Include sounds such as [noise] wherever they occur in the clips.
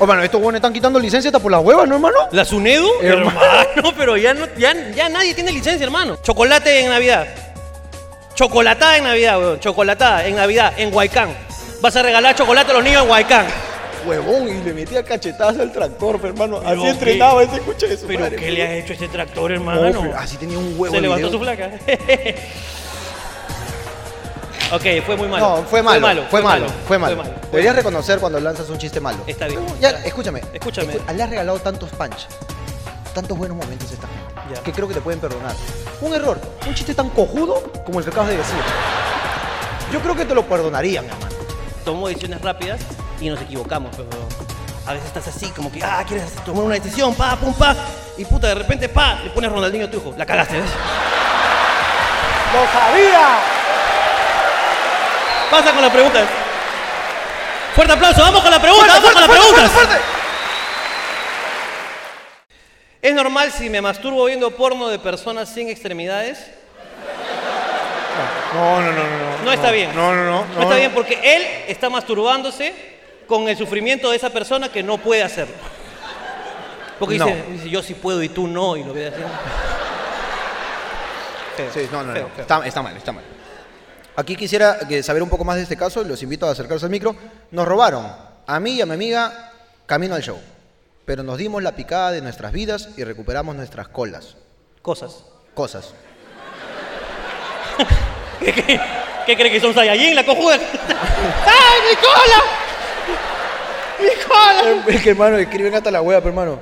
Oh, mano, estos buenos están quitando licencia hasta por las huevas, ¿no, hermano? ¿La Sunedu? Hermano. Hermano, pero ya, no, ya, ya nadie tiene licencia, hermano. Chocolate en Navidad. Chocolatada en Navidad, weón. Chocolatada en Navidad, en Huaycán. Vas a regalar chocolate a los niños en Huaycán. Huevón, y le metía cachetadas al tractor, hermano. Pero Así qué- entrenaba ese coche de su ¿Pero madre, qué le ha hecho este tractor, No, hermano? pe, así tenía un huevo. Se levantó video. su flaca. [laughs] ok, fue muy malo. No, fue malo, fue malo, fue malo. Fue malo. Deberías reconocer cuando lanzas un chiste malo. Está bien. Ya, escúchame. Escúchame. Le has regalado tantos punch, tantos buenos momentos a esta gente, Ya. que creo que te pueden perdonar. Un error, un chiste tan cojudo como el que acabas de decir. Yo creo que te lo perdonarían, hermano. Tomó decisiones rápidas y nos equivocamos, pero a veces estás así, como que, ah, quieres tomar una decisión, pa, pum, pa, y puta, de repente, pa, le pones Ronaldinho a tu hijo. La cagaste, ¿ves? ¡Lo sabía! Pasa con las preguntas. Fuerte aplauso, vamos con la pregunta, vamos con las preguntas. ¿Es normal si me masturbo viendo porno de personas sin extremidades? No, no, no, no. No, No está bien. No, no, no. No está bien porque él está masturbándose con el sufrimiento de esa persona que no puede hacerlo. Porque dice, No. dice, yo sí puedo y tú no, y lo ve haciendo. Feo, Sí, no, no, feo, no. feo. Está, está mal, está mal. Aquí quisiera que saber un poco más de este caso y los invito a acercarse al micro. Nos robaron a mí y a mi amiga camino al show, pero nos dimos la picada de nuestras vidas y recuperamos nuestras colas. Cosas. Cosas. [laughs] ¿Qué, qué, qué cree que son Saiyajin, la cojuda? [laughs] ¡Ay, mi cola! ¡Mi cola! Es que hermano, escriben hasta la hueá, pero hermano.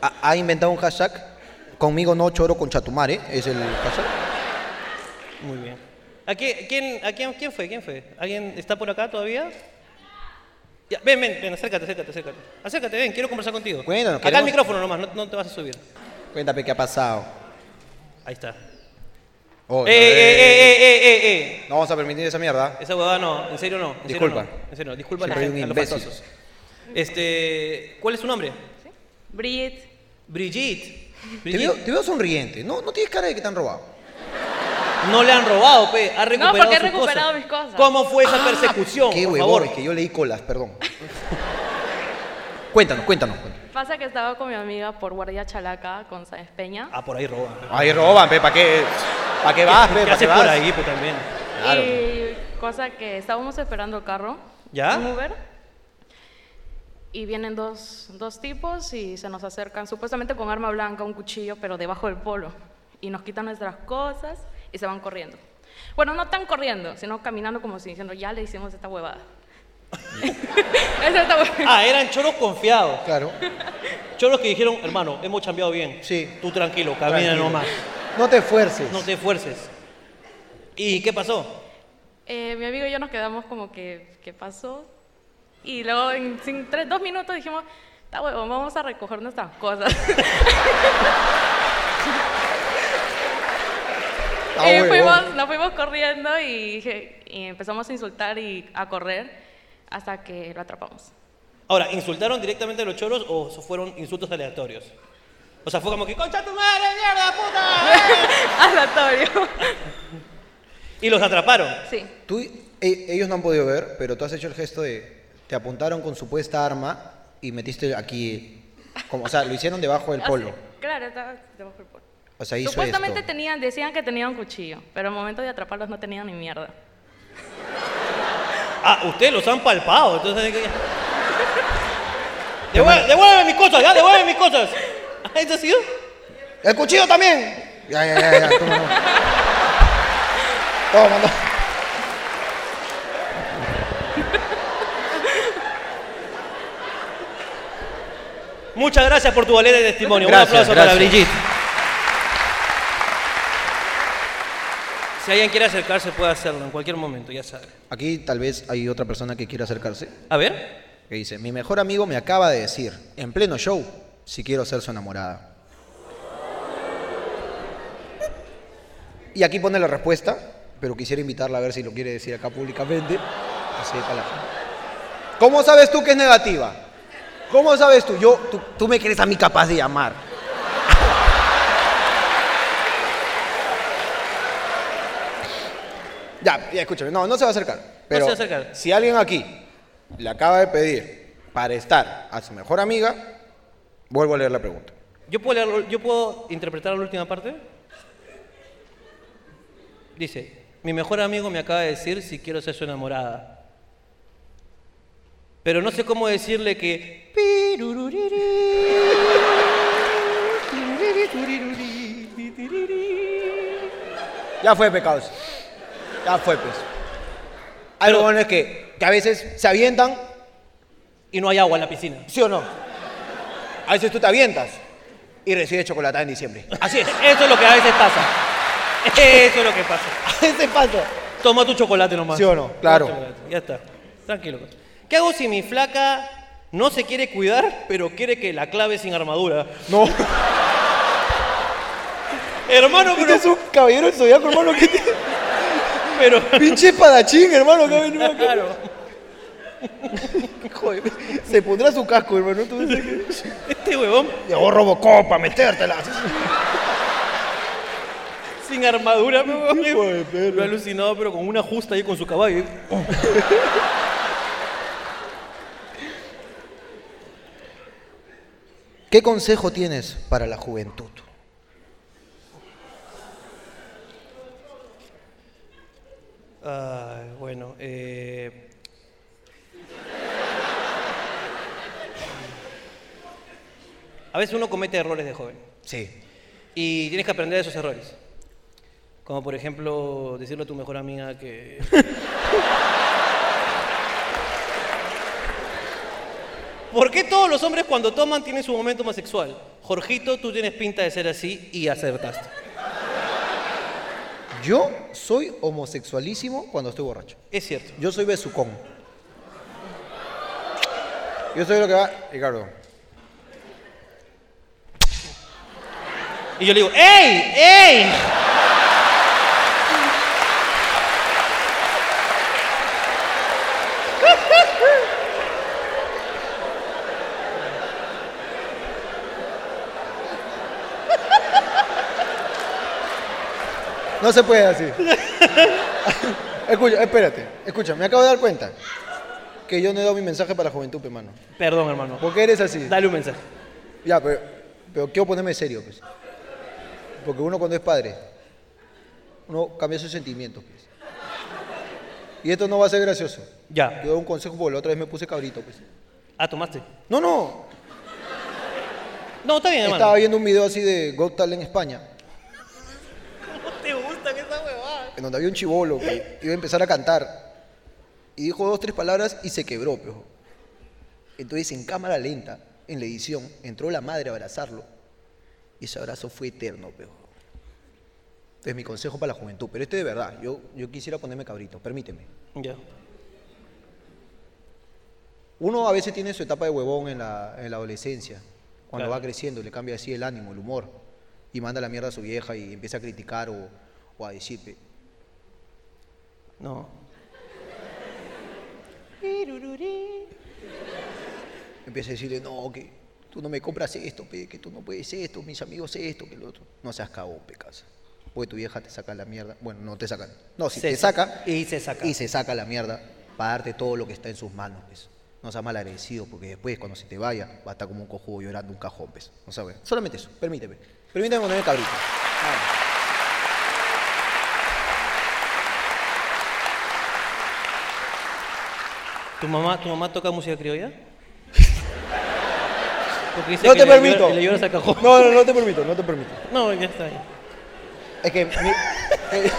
Ha, ha inventado un hashtag. Conmigo no choro con chatumare, es el hashtag. Muy bien. ¿A quién, quién- a quién, quién fue? ¿Quién fue? ¿Alguien está por acá todavía? Ya, ven, ven, ven, acércate, acércate, acércate. Acércate, ven, quiero conversar contigo. Cuéntanos, Acá el micrófono nomás, no, no te vas a subir. Cuéntame qué ha pasado. Ahí está. Oh, ¡Eh, eh, eh, eh, eh, eh! No vamos a permitir esa mierda. Esa huevada no, en serio no. En serio Disculpa. no, En serio no, disculpa a, la Siempre hay gente, un a los. Este, ¿cuál es su nombre? Brigitte, Brigitte. Te veo, te veo sonriente. No, no tienes cara de que te han robado. No le han robado, pe. Ha recuperado porque he sus recuperado mis cosas. ¿Cómo fue esa persecución? Qué por huevón, favor. es que yo leí colas, perdón. [laughs] cuéntanos, cuéntanos. cuéntanos. pasa que estaba con mi amiga por Guardia Chalaca con Sáenz Peña. Ah, por ahí roban. pe. Ahí roban, pe, ¿para qué? ¿Para qué vas, pe? ¿Qué ¿Para qué haces vas? por ahí, pe, también? Claro. Y cosa que estábamos esperando el carro. ¿Ya? Un Uber. Y vienen dos, dos tipos y se nos acercan, supuestamente con arma blanca, un cuchillo, pero debajo del polo. Y nos quitan nuestras cosas y se van corriendo. Bueno, no tan corriendo, sino caminando como si diciendo, ya le hicimos esta huevada. [laughs] Esa esta huevada. Ah, eran choros confiados. Claro. [laughs] Choros que dijeron, hermano, hemos cambiado bien. Sí. Tú tranquilo, camina Tranquilo. nomás. No te esfuerces. No te esfuerces. ¿Y qué pasó? Eh, mi amigo y yo nos quedamos como que, ¿qué pasó? Y luego en sin- tres, dos minutos dijimos, está huevón, vamos a recoger nuestras cosas. [laughs] Ah, fuimos, nos fuimos corriendo y, y empezamos a insultar y a correr hasta que lo atrapamos. Ahora, ¿insultaron directamente a los choros o fueron insultos aleatorios? O sea, fue como que, concha tu madre, mierda, puta. [laughs] Aleatorio. y los atraparon. sí. Tú, e- ellos no han podido ver, pero tú has hecho el gesto de. Te apuntaron con supuesta arma y metiste aquí. Como, o sea, lo hicieron debajo del polo. Así, claro, estaba debajo del polo. O sea, hizo Supuestamente esto. tenían, decían que tenían un cuchillo, pero al momento de atraparlos no tenían ni mierda. [laughs] Ah, ustedes los han palpado, entonces... Devuelve, devuelve mis cosas, ya, devuelve mis cosas. ¿Ah, ¿Esto ha sido? ¡El cuchillo también! Ya, ya, ya, ya. Toma, no. Toma, no. Muchas gracias por tu valiente testimonio. Gracias, Un aplauso para gracias. Brigitte. Si alguien quiere acercarse, puede hacerlo en cualquier momento, ya sabe. Aquí tal vez hay otra persona que quiera acercarse. A ver. Que dice: Mi mejor amigo me acaba de decir, en pleno show, si quiero ser su enamorada. Y aquí pone la respuesta, pero quisiera invitarla a ver si lo quiere decir acá públicamente. Así de palabra. ¿Cómo sabes tú que es negativa? ¿Cómo sabes tú? Yo, tú, tú me crees a mí capaz de llamar. Ya, ya escúchame. No, no se va a acercar. Pero se va a acercar. si alguien aquí le acaba de pedir para estar a su mejor amiga, vuelvo a leer la pregunta. ¿Yo puedo, leerlo- ¿Yo puedo interpretar la última parte? Dice, mi mejor amigo me acaba de decir si quiero ser su enamorada. Pero no sé cómo decirle que... [laughs] Ya fue, pecados. Ya fue, pues. Algo Pero- bueno es que, que a veces se avientan, Y no hay agua en la piscina. ¿sí o no? A veces tú te avientas y recibes chocolatada en diciembre. Así es. Eso es lo que a veces pasa. Eso es lo que pasa. [laughs] A veces pasa. Toma tu chocolate nomás. ¿Sí o no? Toma Claro. chocolate, Ya está. Tranquilo. ¿Qué hago si mi flaca no se quiere cuidar, pero quiere que la clave sin armadura? No. Hermano, Este pero... es un caballero del zodiaco, hermano, que tiene... pero Pinche espadachín, hermano, que ha venido acá. claro. [laughs] Joder, se pondrá su casco, hermano. Tú dices que... Este huevón Llegó Robocop a metértela. sin armadura, me huevón. Lo he alucinado, pero con una justa ahí con su caballo. ¿Qué consejo tienes para la juventud? Ay, bueno, eh... A veces uno comete errores de joven Sí. y tienes que aprender de esos errores. Como por ejemplo decirle a tu mejor amiga que... [laughs] ¿Por qué todos los hombres cuando toman tienen su momento más sexual? Jorgito, tú tienes pinta de ser así y acertaste. Yo soy homosexualísimo cuando estoy borracho. Es cierto. Yo soy besucón. Yo soy lo que va. Ricardo. Y yo le digo, ¡Ey! ¡Ey! No se puede así. Escucha, espérate. Escucha, me acabo de dar cuenta que yo no he dado mi mensaje para la juventud, hermano. Perdón, hermano. ¿Por qué eres así? Dale un mensaje. Ya, pero, pero quiero ponerme serio, pues. Porque uno cuando es padre, uno cambia sus sentimientos, pues. Y esto no va a ser gracioso. Ya. Yo doy un consejo porque la otra vez me puse cabrito, pues. Ah, tomaste. No, no. No, está bien, hermano. Estaba viendo un video así de Got Talent en España, ¿Cómo te gustan esas huevadas? En donde había un chivolo que iba a empezar a cantar. Y dijo dos, tres palabras y se quebró, pejo. Entonces, en cámara lenta, en la edición, entró la madre a abrazarlo. Y ese abrazo fue eterno, pejo. Es mi consejo para la juventud. Pero este de verdad, yo, yo quisiera ponerme cabrito, permíteme. Ya. Uno a veces tiene su etapa de huevón en la, en la adolescencia, cuando Claro. va creciendo, le cambia así el ánimo, el humor, y manda la mierda a su vieja y empieza a criticar o, o a decir, No. empieza a decirle, no, que tú no me compras esto, pe, que tú no puedes esto, mis amigos esto, que lo otro. No seas cagón, pe, casa. Porque tu vieja te saca la mierda. Bueno, no te sacan. No, si Se te saca. saca, Y se saca. y se saca la mierda para darte todo lo que está en sus manos, pues. No seas mal agradecido, porque después, cuando se te vaya, va a estar como un cojudo llorando un cajón, pues. No sabes. Solamente eso, permíteme. Permíteme ponerme cabrito. ¿Tu mamá, ¿Tu mamá toca música criolla? [laughs] Porque dice No que te le permito. llora- le lloras al cajón. No, no, no te permito, no te permito. No, ya está bien. Es que, mi- eh,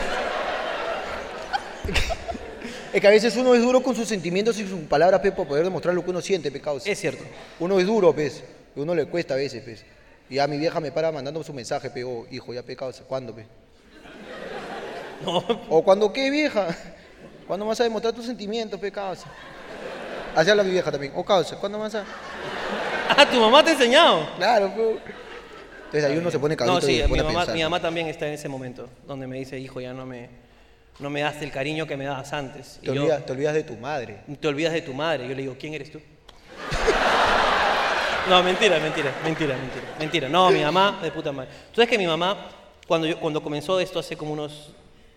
es que a veces uno es duro con sus sentimientos y sus palabras, pe, para poder demostrar lo que uno siente, pecados. Es cierto. Uno es duro, pues. Y uno le cuesta a veces, pues. Y a mi vieja me para mandando su mensaje, pe, oh, hijo, ya pecados, ¿cuándo, pe? [laughs] No, O cuando, ¿qué, vieja? ¿Cuándo vas a demostrar tus sentimientos, pecados? Así habla mi vieja también. O causa, ¿cuándo vas a...? [laughs] Ah, tu mamá te ha enseñado. Claro, pe. Entonces ahí uno se pone cabrito No, sí, y se mi a mamá, pensar. mi mamá también está en ese momento, donde me dice, hijo, ya no me, no me das el cariño que me dabas antes. Te Y yo, olvidas, te olvidas de tu madre. te olvidas de tu madre. Yo le digo, ¿quién eres tú? [laughs] No, mentira, mentira, mentira, mentira, mentira. No, mi mamá, de puta madre. Tú sabes que mi mamá, cuando, yo, cuando comenzó esto hace como unos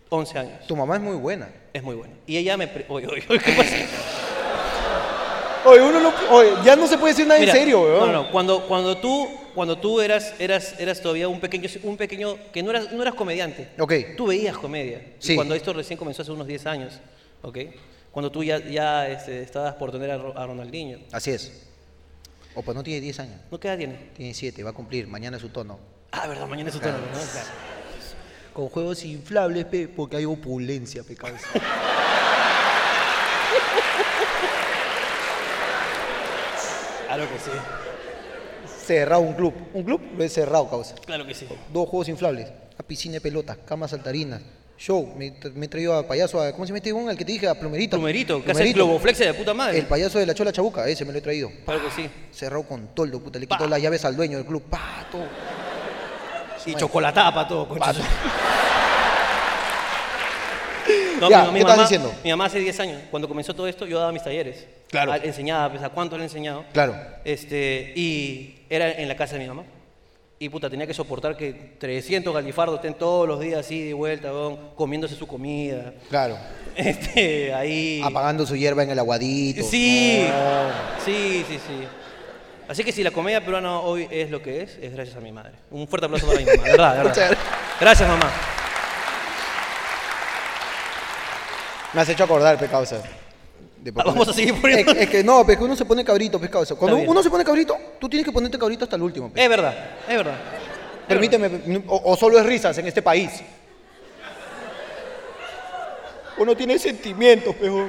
11 años, Tu mamá es muy buena. es muy buena. Y ella me... pre- Oye, oye, oye, ¿qué pasa? [laughs] Oye, uno no, oye, ya no se puede decir nada Mira, en serio, weón. No, no, cuando, cuando tú, cuando tú eras, eras, eras todavía un pequeño, un pequeño, que no eras, no eras comediante. Ok. Tú veías comedia. Y Sí. cuando esto recién comenzó hace unos 10 años, ¿ok? Cuando tú ya, ya este, estabas por tener a, a Ronaldinho. Así es. O pues no tiene 10 años, ¿No qué edad tiene? tiene 7, va a cumplir, mañana es su tono. Ah, verdad, mañana es su turno, ¿no? Claro. Con juegos inflables, pe, porque hay opulencia, pe, [laughs] Claro que sí. Cerrado un club. Un club lo he cerrado, causa. Claro que sí. Dos juegos inflables, una piscina de pelotas, camas saltarinas, show. Me, me he traído a payaso, a, ¿cómo se mete un? Al que te dije, a Plumerito. Plumerito, que hace el globoflex de puta madre. El payaso de la chola chabuca, ese me lo he traído. Claro que sí. Cerrado con toldo, puta. Le quitó las llaves al dueño del club. Pa, todo. Y chocolatada para todo, concha. [laughs] No, Ya, mi, mi ¿qué estás mamá, diciendo? mi mamá hace 10 años, cuando comenzó todo esto, yo daba mis talleres. Claro. A- enseñaba, pues, a cuánto le he enseñado. Claro. Este, y era en la casa de mi mamá. Y puta, tenía que soportar que 300 galifardos estén todos los días así de vuelta, weón, comiéndose su comida. Claro. [laughs] Este, ahí. Apagando su hierba en el aguadito. Sí, No. sí, sí, sí. Así que si la comedia peruana hoy es lo que es, es gracias a mi madre. Un fuerte aplauso para mi mamá, de verdad, de verdad. gracias. Gracias, mamá. Me has hecho acordar, pe causa. De Ah, vamos a seguir poniendo- Es, es que no, es que uno se pone cabrito, pe causa. Cuando uno se pone cabrito, tú tienes que ponerte cabrito hasta el último. pe. Es verdad, es verdad. Permíteme, pe, o, o solo es risas en este país. Uno tiene sentimientos, pejo.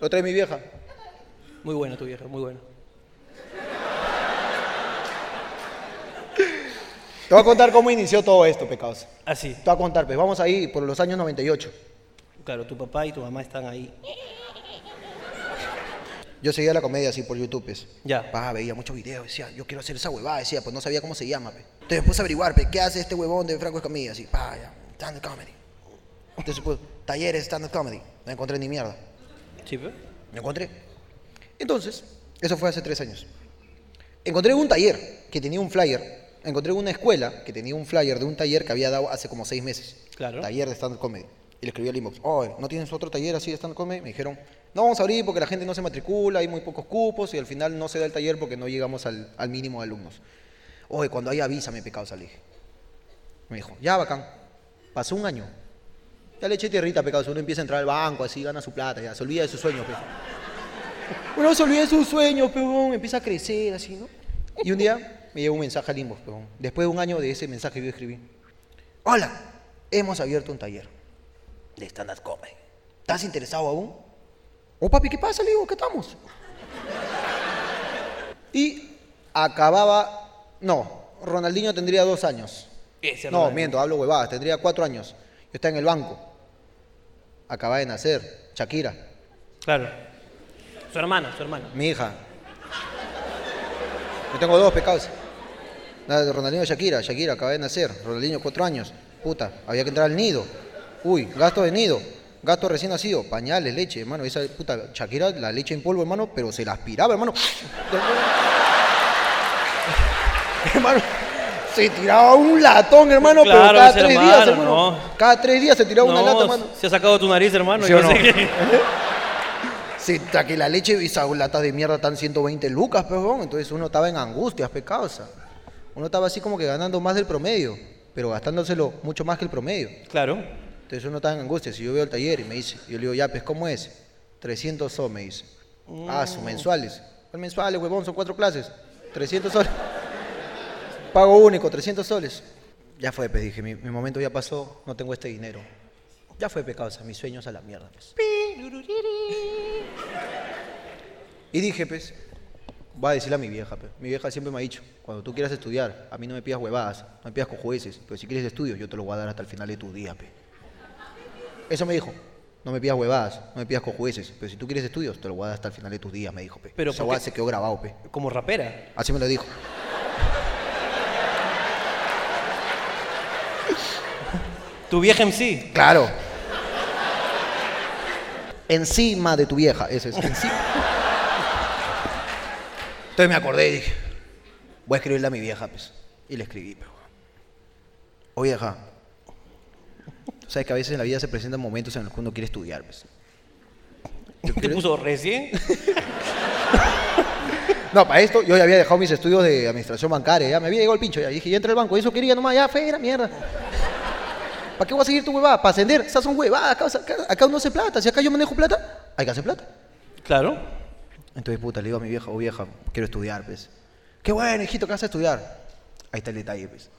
Lo trae mi vieja. Muy buena tu vieja, muy buena. Te voy a contar cómo inició todo esto, pe causa. Así. Te voy a contar, pues vamos ahí por los años 98. Claro, tu papá y tu mamá están ahí. Yo seguía la comedia así por YouTube, pues. Ya. Pa, veía muchos videos, decía, yo quiero hacer esa huevada, decía, pues no sabía cómo se llama, pe. Entonces puse a averiguar, pe, ¿qué hace este huevón de Franco Escamilla? Así, pa, ya, stand-up comedy. Entonces, pues, talleres stand-up comedy. No encontré ni mierda. Sí, pues. Me encontré. Entonces, eso fue hace tres años. Encontré un taller que tenía un flyer. Encontré una escuela que tenía un flyer de un taller que había dado hace como seis meses. Claro. Taller de stand-up comedy. Y le escribí al inbox, oh, ¿no tienes otro taller así de stand-up comedy? Me dijeron, no vamos a abrir porque la gente no se matricula, hay muy pocos cupos y al final no se da el taller porque no llegamos al, mínimo de alumnos. Oye, cuando hay avísame, pecado, salí. Me dijo, ya, bacán. Pasó un año. Ya le eché tierrita, pecado. Uno empieza a entrar al banco, así gana su plata, ya se olvida de sus sueños, pe. [laughs] Uno se olvida de sus sueños, peón, empieza a crecer así, ¿no? Y un día me llegó un mensaje al inbox, peón. Después de un año de ese mensaje yo escribí. Hola, hemos abierto un taller de stand-up comedy. ¿Estás interesado aún? Oh, papi, ¿qué pasa? Le digo, ¿qué estamos? Y acababa, no, Ronaldinho tendría dos años. Ese No, Ronaldinho. miento, hablo huevadas, tendría cuatro años. Yo estaba en el banco. Acaba de nacer, Shakira, Claro. Su hermana, su hermana. mi hija. Yo tengo dos pecados. Ronaldinho y Shakira. Shakira acaba de nacer. Ronaldinho, cuatro años. Puta, había que entrar al nido. Uy, gasto de nido. Gasto recién nacido. Pañales, leche, hermano. Esa puta Shakira, la leche en polvo, hermano, pero se la aspiraba, hermano. [laughs] hermano, se tiraba un latón, hermano, pero Claro, cada ese tres hermano, días, hermano. no. Cada tres días se tiraba una No, lata, hermano. se ha sacado tu nariz, hermano. ¿Sí yo no? sé que- [laughs] ta que la leche, esas latas de mierda están 120 lucas, perdón. Entonces uno estaba en angustias, pe causa. Uno estaba así como que ganando más del promedio, pero gastándoselo mucho más que el promedio. Claro. Entonces uno estaba en angustias. Y yo veo el taller y me dice, yo le digo, ya, pues, ¿cómo es? 300 soles, me dice. Ah, son mensuales. ¿Cuál mensuales, huevón? Son cuatro clases. 300 soles. [laughs] Pago único, 300 soles. Ya fue, pues, dije, mi, mi momento ya pasó, no tengo este dinero. Ya fue, pe causa, mis sueños a la mierda, pues. Y dije, pues, voy a decirle a mi vieja, pues. Mi vieja siempre me ha dicho, cuando tú quieras estudiar, a mí no me pidas huevadas, no me pidas cojueces, pero si quieres estudio, yo te lo voy a dar hasta el final de tu día, pe. Eso me dijo. No me pidas huevadas, no me pidas cojueces, pero si tú quieres estudios, te lo voy a dar hasta el final de tus días, me dijo, pe. Pero Esa se quedó grabado, pe. Como rapera. Así me lo dijo. Tu vieja MC. Claro. Encima de tu vieja, eso es. Encima. Entonces me acordé y dije, voy a escribirle a mi vieja, pues. Y le escribí, pero. Oye, vieja. Sabes que a veces en la vida se presentan momentos en los que uno quiere estudiar, pues. ¿Te puso recién? [laughs] No, para esto yo ya había dejado mis estudios de administración bancaria, ya me había llegado el pincho, ya dije, ya entré al banco, eso quería nomás, ya, fe, era mierda. ¿Para qué voy a seguir tu huevada? ¿Para ascender? Esas son huevadas, acá, acá, acá uno hace plata, si acá yo manejo plata, hay que hacer plata. Claro. Entonces, puta, le digo a mi vieja, oh vieja, quiero estudiar, pues. Qué bueno, hijito, ¿qué vas a estudiar? Ahí está el detalle, pues.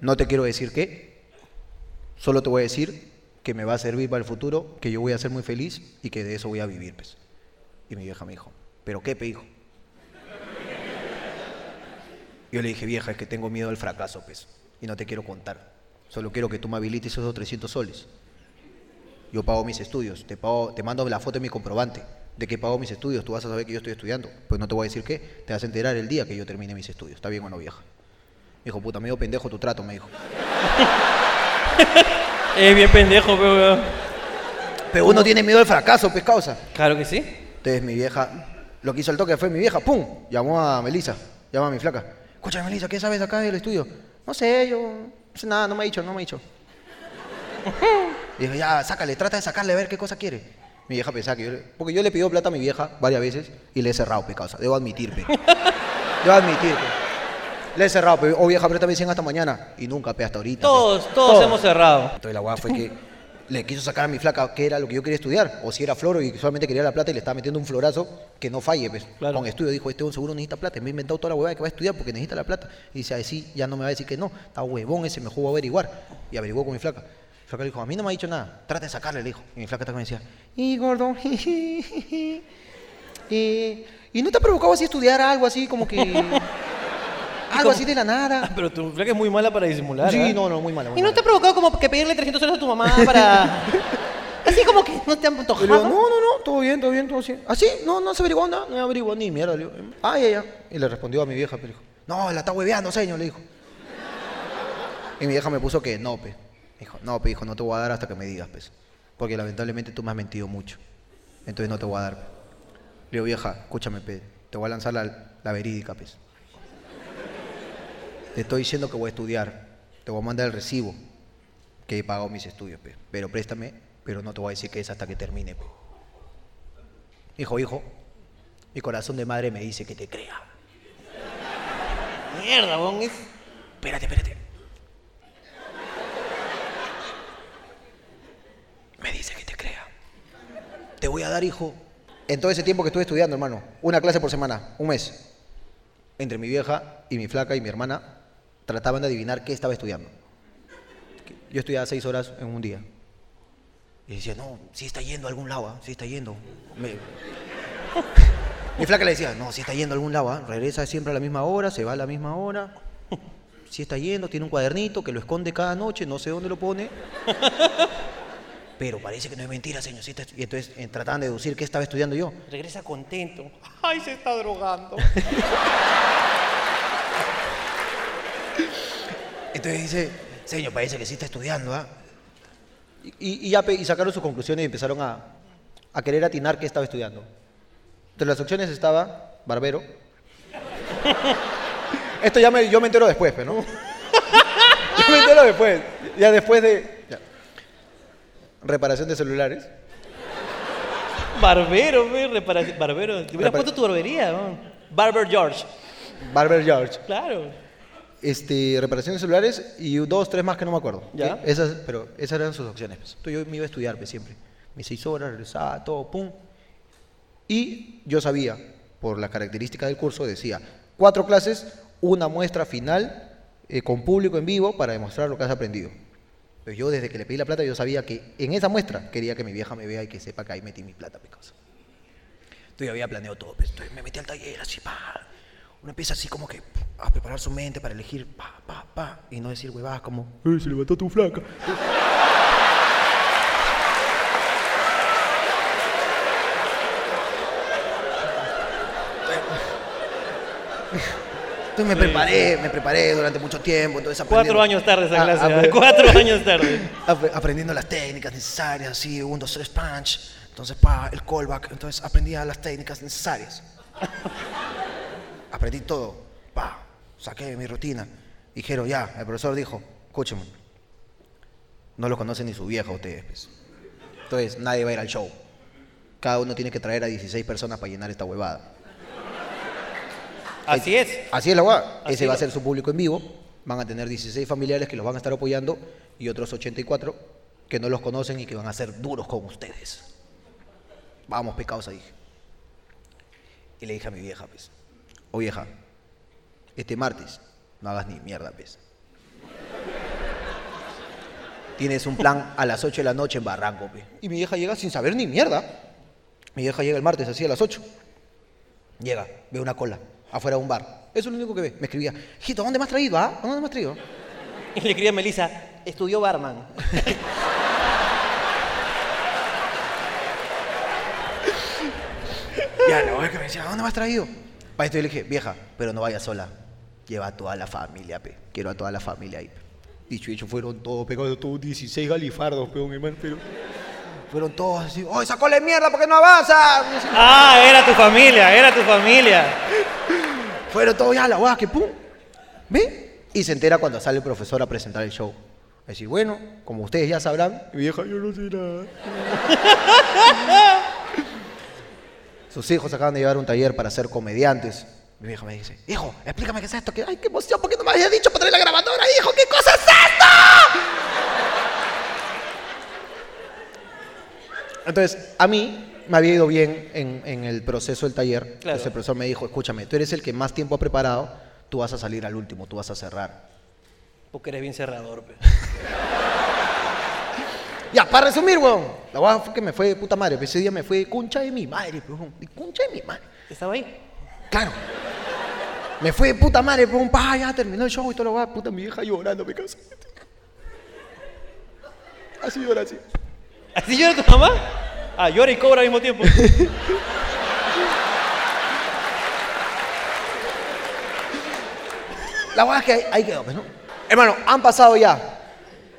No te quiero decir qué, solo te voy a decir que me va a servir para el futuro, que yo voy a ser muy feliz y que de eso voy a vivir, pues. Y mi vieja me dijo, ¿pero qué, pe, hijo? Yo le dije, vieja, es que tengo miedo al fracaso, pues, y no te quiero contar. Solo quiero que tú me habilites esos 300 soles. Yo pago mis estudios, te, pago, te mando la foto de mi comprobante de que pago mis estudios, tú vas a saber que yo estoy estudiando. Pues no te voy a decir qué, te vas a enterar el día que yo termine mis estudios. ¿Está bien o no, vieja? Me dijo, puta, medio pendejo tu trato, me dijo. Es bien pendejo, pero... Pero uno tiene miedo al fracaso, pues causa. Claro que sí. Entonces mi vieja, lo que hizo el toque fue mi vieja, ¡pum! Llamó a Melissa, llama a mi flaca. Escucha, Melissa, ¿qué sabes acá del estudio? No sé, yo no sé nada, no me ha dicho, no me ha dicho. Dije, ya, sácale, trata de sacarle a ver qué cosa quiere. Mi vieja pensaba que yo le... Porque yo le pido plata a mi vieja varias veces y le he cerrado, pe, causa. Debo admitir, pe. Debo admitir, pe. Le he cerrado, pe. Oh, vieja, préstame 100 hasta mañana. Y nunca, pe, hasta ahorita. Todos, todos hemos cerrado. Entonces la weá fue que le quiso sacar a mi flaca qué era lo que yo quería estudiar. O si era floro y solamente quería la plata y le estaba metiendo un florazo que no falle, pues. Claro. Con estudio dijo, este un seguro necesita plata. Me he inventado toda la huevada que va a estudiar porque necesita la plata. Y dice, ay, sí, ya no me va a decir que no. Está huevón ese, me jugó a averiguar. Y averiguó con mi flaca. Mi flaca le dijo, a mí no me ha dicho nada. Trata de sacarle, le dijo. Y mi flaca también decía, y gordo, [laughs] y, y no te ha provocado así estudiar algo así como que... [laughs] algo como- así de la nada. [laughs] Pero tu flaca es muy mala para disimular. Sí, ¿ah? no, no, muy mala. muy ¿Y no mala. te ha provocado como que pedirle 300 soles a tu mamá para... [laughs] Así como que no te han antojado? digo, no, no, no, todo bien, todo bien, todo bien. ¿Ah, sí? No, no se averiguó nada, no averiguó ni mierda. Le digo, ah, ya, ya. Y le respondió a mi vieja, pero dijo, no, la está hueveando, señor, le dijo. Y mi vieja me puso que no, pe. Dijo, no, pe, hijo, no te voy a dar hasta que me digas, pues. Porque lamentablemente tú me has mentido mucho. Entonces no te voy a dar, pe. Le digo, vieja, escúchame, pe. Te voy a lanzar la, la verídica, pues. Te estoy diciendo que voy a estudiar. Te voy a mandar el recibo que he pagado mis estudios, pe. pero préstame, pero no te voy a decir que es hasta que termine. pe. Hijo, hijo, mi corazón de madre me dice que te crea. Mierda, es- Espérate, espérate. Me dice que te crea. Te voy a dar, hijo. En todo ese tiempo que estuve estudiando, hermano, una clase por semana, un mes. Entre mi vieja y mi flaca y mi hermana trataban de adivinar qué estaba estudiando. Yo estudiaba seis horas en un día. Y decía, no, sí está yendo a algún lado, ¿ah? sí está yendo. Me- [laughs] Mi flaca le decía, no, si está yendo a algún lado, ¿ah? regresa siempre a la misma hora, se va a la misma hora. [laughs] Si está yendo, tiene un cuadernito que lo esconde cada noche, no sé dónde lo pone. [laughs] Pero parece que no es mentira, señor. sí está estu-". Y entonces eh, trataban de deducir qué estaba estudiando yo. Regresa contento. Ay, se está drogando. Entonces dice, señor, parece que sí está estudiando, ¿ah? Y, y- y ya pe- y sacaron sus conclusiones y empezaron a, a querer atinar qué estaba estudiando. Entre las opciones estaba barbero. [laughs] Esto ya me, yo me entero después, pero ¿no? [laughs] yo me entero después. Ya después de... ya. Reparación de celulares. Barbero, reparación. Barbero. Te hubieras Repar- puesto tu barbería, weón. Barber George. Barber George. Claro. Este, reparación de celulares y dos, tres más que no me acuerdo. Ya. Esas, pero esas eran sus opciones. pues. Entonces yo me iba a estudiar pues, siempre. Mis seis horas, regresaba, todo, pum. Y yo sabía, por la característica del curso, decía, cuatro clases, una muestra final eh, con público en vivo para demostrar lo que has aprendido. Pero yo desde que le pedí la plata, yo sabía que en esa muestra quería que mi vieja me vea y que sepa que ahí metí mi plata, mi cosa. Entonces yo había planeado todo. pues, entonces me metí al taller así, pa. Uno empieza así como que a preparar su mente para elegir pa, pa, pa. Y no decir huevadas como, ¡eh, se levantó tu flaca! Entonces me preparé, me preparé durante mucho tiempo. Entonces Cuatro años tarde esa clase. ¿ah? Cuatro años tarde. [laughs] Apre- aprendiendo las técnicas necesarias, así, un, dos, tres, punch. Entonces, pa, el callback. Entonces, aprendía las técnicas necesarias. [laughs] Aprendí todo. Pa, saqué mi rutina. Dijeron, ya, el profesor dijo, escúchame, no lo conocen ni su vieja ustedes, pues. Entonces, nadie va a ir al show. cada uno tiene que traer a 16 personas para llenar esta huevada. Así es. Así es la huevada. Así Ese va a ser su público en vivo. Van a tener 16 familiares que los van a estar apoyando y otros 84 que no los conocen y que van a ser duros con ustedes. Vamos, pecados ahí. Y le dije a mi vieja, pues, o vieja, este martes no hagas ni mierda, pues. Tienes un plan a las 8 de la noche en Barranco, pues. Y mi vieja llega sin saber ni mierda. Mi vieja llega el martes así a las 8. Llega, ve una cola afuera de un bar. Eso es lo único que ve. Me escribía, hijito, ¿dónde me has traído? ¿Ah? ¿Dónde me has traído? [laughs] Y le escribí a Melissa, estudió barman. [laughs] Ya, la voy que me decía, ¿dónde me has traído? Para esto yo le dije, vieja, pero no vayas sola. Lleva a toda la familia, pe. Quiero a toda la familia ahí. pe". Dicho y hecho, fueron todos pegados, todos 16 galifardos, peón, hermano, pero... Fueron todos así, ¡oh, esa cola de mierda, ¿por qué no avanza? Ah, era tu familia, era tu familia. Fueron todos ya a la guada, que pum. ¿Ve? Y se entera cuando sale el profesor a presentar el show. A decir, bueno, como ustedes ya sabrán, mi vieja, yo no sé nada. [laughs] Sus hijos acaban de llevar un taller para ser comediantes. Mi vieja me dice, hijo, explícame qué es esto. Que, ay, qué emoción, ¿por qué no me habías dicho para traer la grabadora, hijo? ¿Qué cosa es esto? Entonces, a mí me había ido bien en, en el proceso del taller. Claro. Entonces el profesor me dijo, escúchame, tú eres el que más tiempo ha preparado, tú vas a salir al último, tú vas a cerrar. Porque eres bien cerrador, pe. [laughs] Ya, para resumir, weón. La guada fue que me fue de puta madre. Ese día me fue concha de mi madre, weón. De concha de mi madre. ¿Estaba ahí? Claro. Me fue de puta madre, weón. Pa, ya terminó el show y todo lo va. Puta, mi vieja llorando, me caso. Así llora, así. ¿Así llora tu mamá? Ah, llora y cobra al mismo tiempo. La guada es que ahí, ahí quedó, pues, ¿no? Hermano, han pasado ya.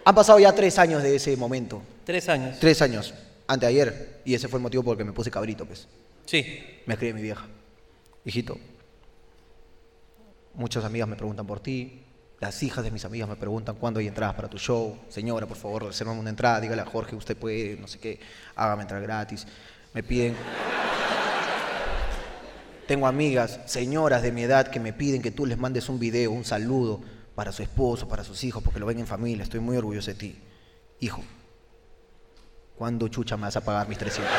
Han pasado ya tres años de ese momento. Tres años. Tres años. Anteayer. Y ese fue el motivo por el que me puse cabrito, pues. Sí. Me escribe mi vieja. Hijito, muchas amigas me preguntan por ti. Las hijas de mis amigas me preguntan cuándo hay entradas para tu show. Señora, por favor, reservame una entrada. Dígale a Jorge, usted puede, no sé qué, hágame entrar gratis. Me piden. [laughs] Tengo amigas, señoras de mi edad, que me piden que tú les mandes un video, un saludo para su esposo, para sus hijos, porque lo ven en familia. Estoy muy orgulloso de ti. Hijo, ¿cuándo chucha me vas a pagar mis 300?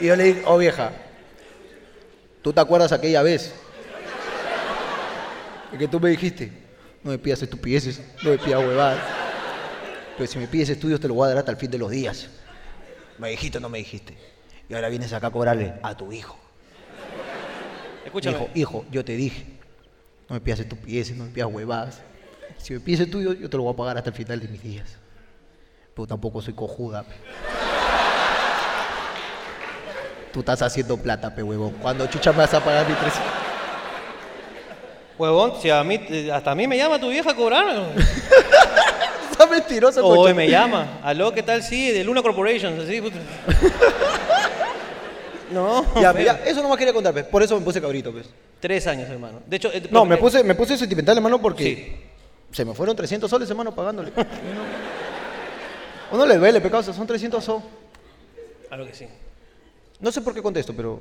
Y yo le dije, oh vieja, ¿tú te acuerdas aquella vez? Que tú me dijiste, no me pidas estupideces, no me pidas huevadas. Pero si me pides estudios te lo voy a dar hasta el fin de los días. ¿Me dijiste o no me dijiste? Y ahora vienes acá a cobrarle a tu hijo. Escúchame. Hijo, hijo, yo te dije, no me pidas estupideces, no me pidas huevadas. Si me pides estudios, yo te lo voy a pagar hasta el final de mis días. Pero tampoco soy cojuda. pe. Tú estás haciendo plata, pe huevón. Cuando chucha me vas a pagar mi 300. Huevón, si a mí, eh, hasta a mí me llama tu vieja a cobrar. [laughs] Está mentiroso, O concha. me llama. Aló, ¿qué tal? Sí, de Luna Corporation. Así. [laughs] No. [laughs] Ya, ya, eso no me quería contar, pe. Por eso me puse cabrito, pues. Tres años, hermano. De hecho, eh, No, me puse, me puse sentimental, hermano, porque Sí. se me fueron 300 soles, hermano, pagándole. Uno le duele, pecado, son 300 soles. Claro que sí. No sé por qué contesto, pero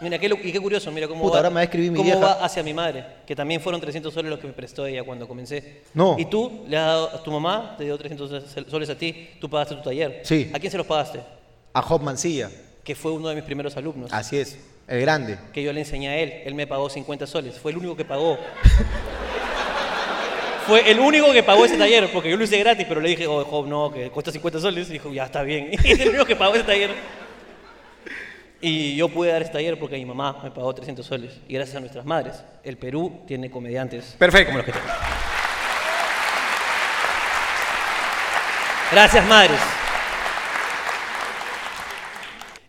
Mira, qué, y qué curioso, mira cómo, Puta, va, ahora me va a escribir mi cómo vieja. va hacia mi madre, que también fueron 300 soles los que me prestó ella cuando comencé. No. Y tú le has dado, a tu mamá te dio 300 soles a ti, tú pagaste tu taller. Sí. ¿A quién se los pagaste? a Job Mancilla, Que fue uno de mis primeros alumnos. así es, el grande. Que yo le enseñé a él, él me pagó 50 soles, fue el único que pagó. [laughs] fue el único que pagó ese taller, porque yo lo hice gratis, pero le dije, oh, Job, no, que cuesta 50 soles. Y dijo, ya está bien. [laughs] Y es el único que pagó ese taller. Y yo pude dar ese taller porque mi mamá me pagó 300 soles. Y gracias a nuestras madres, el Perú tiene comediantes Perfecto. como los que tenemos. Gracias, madres.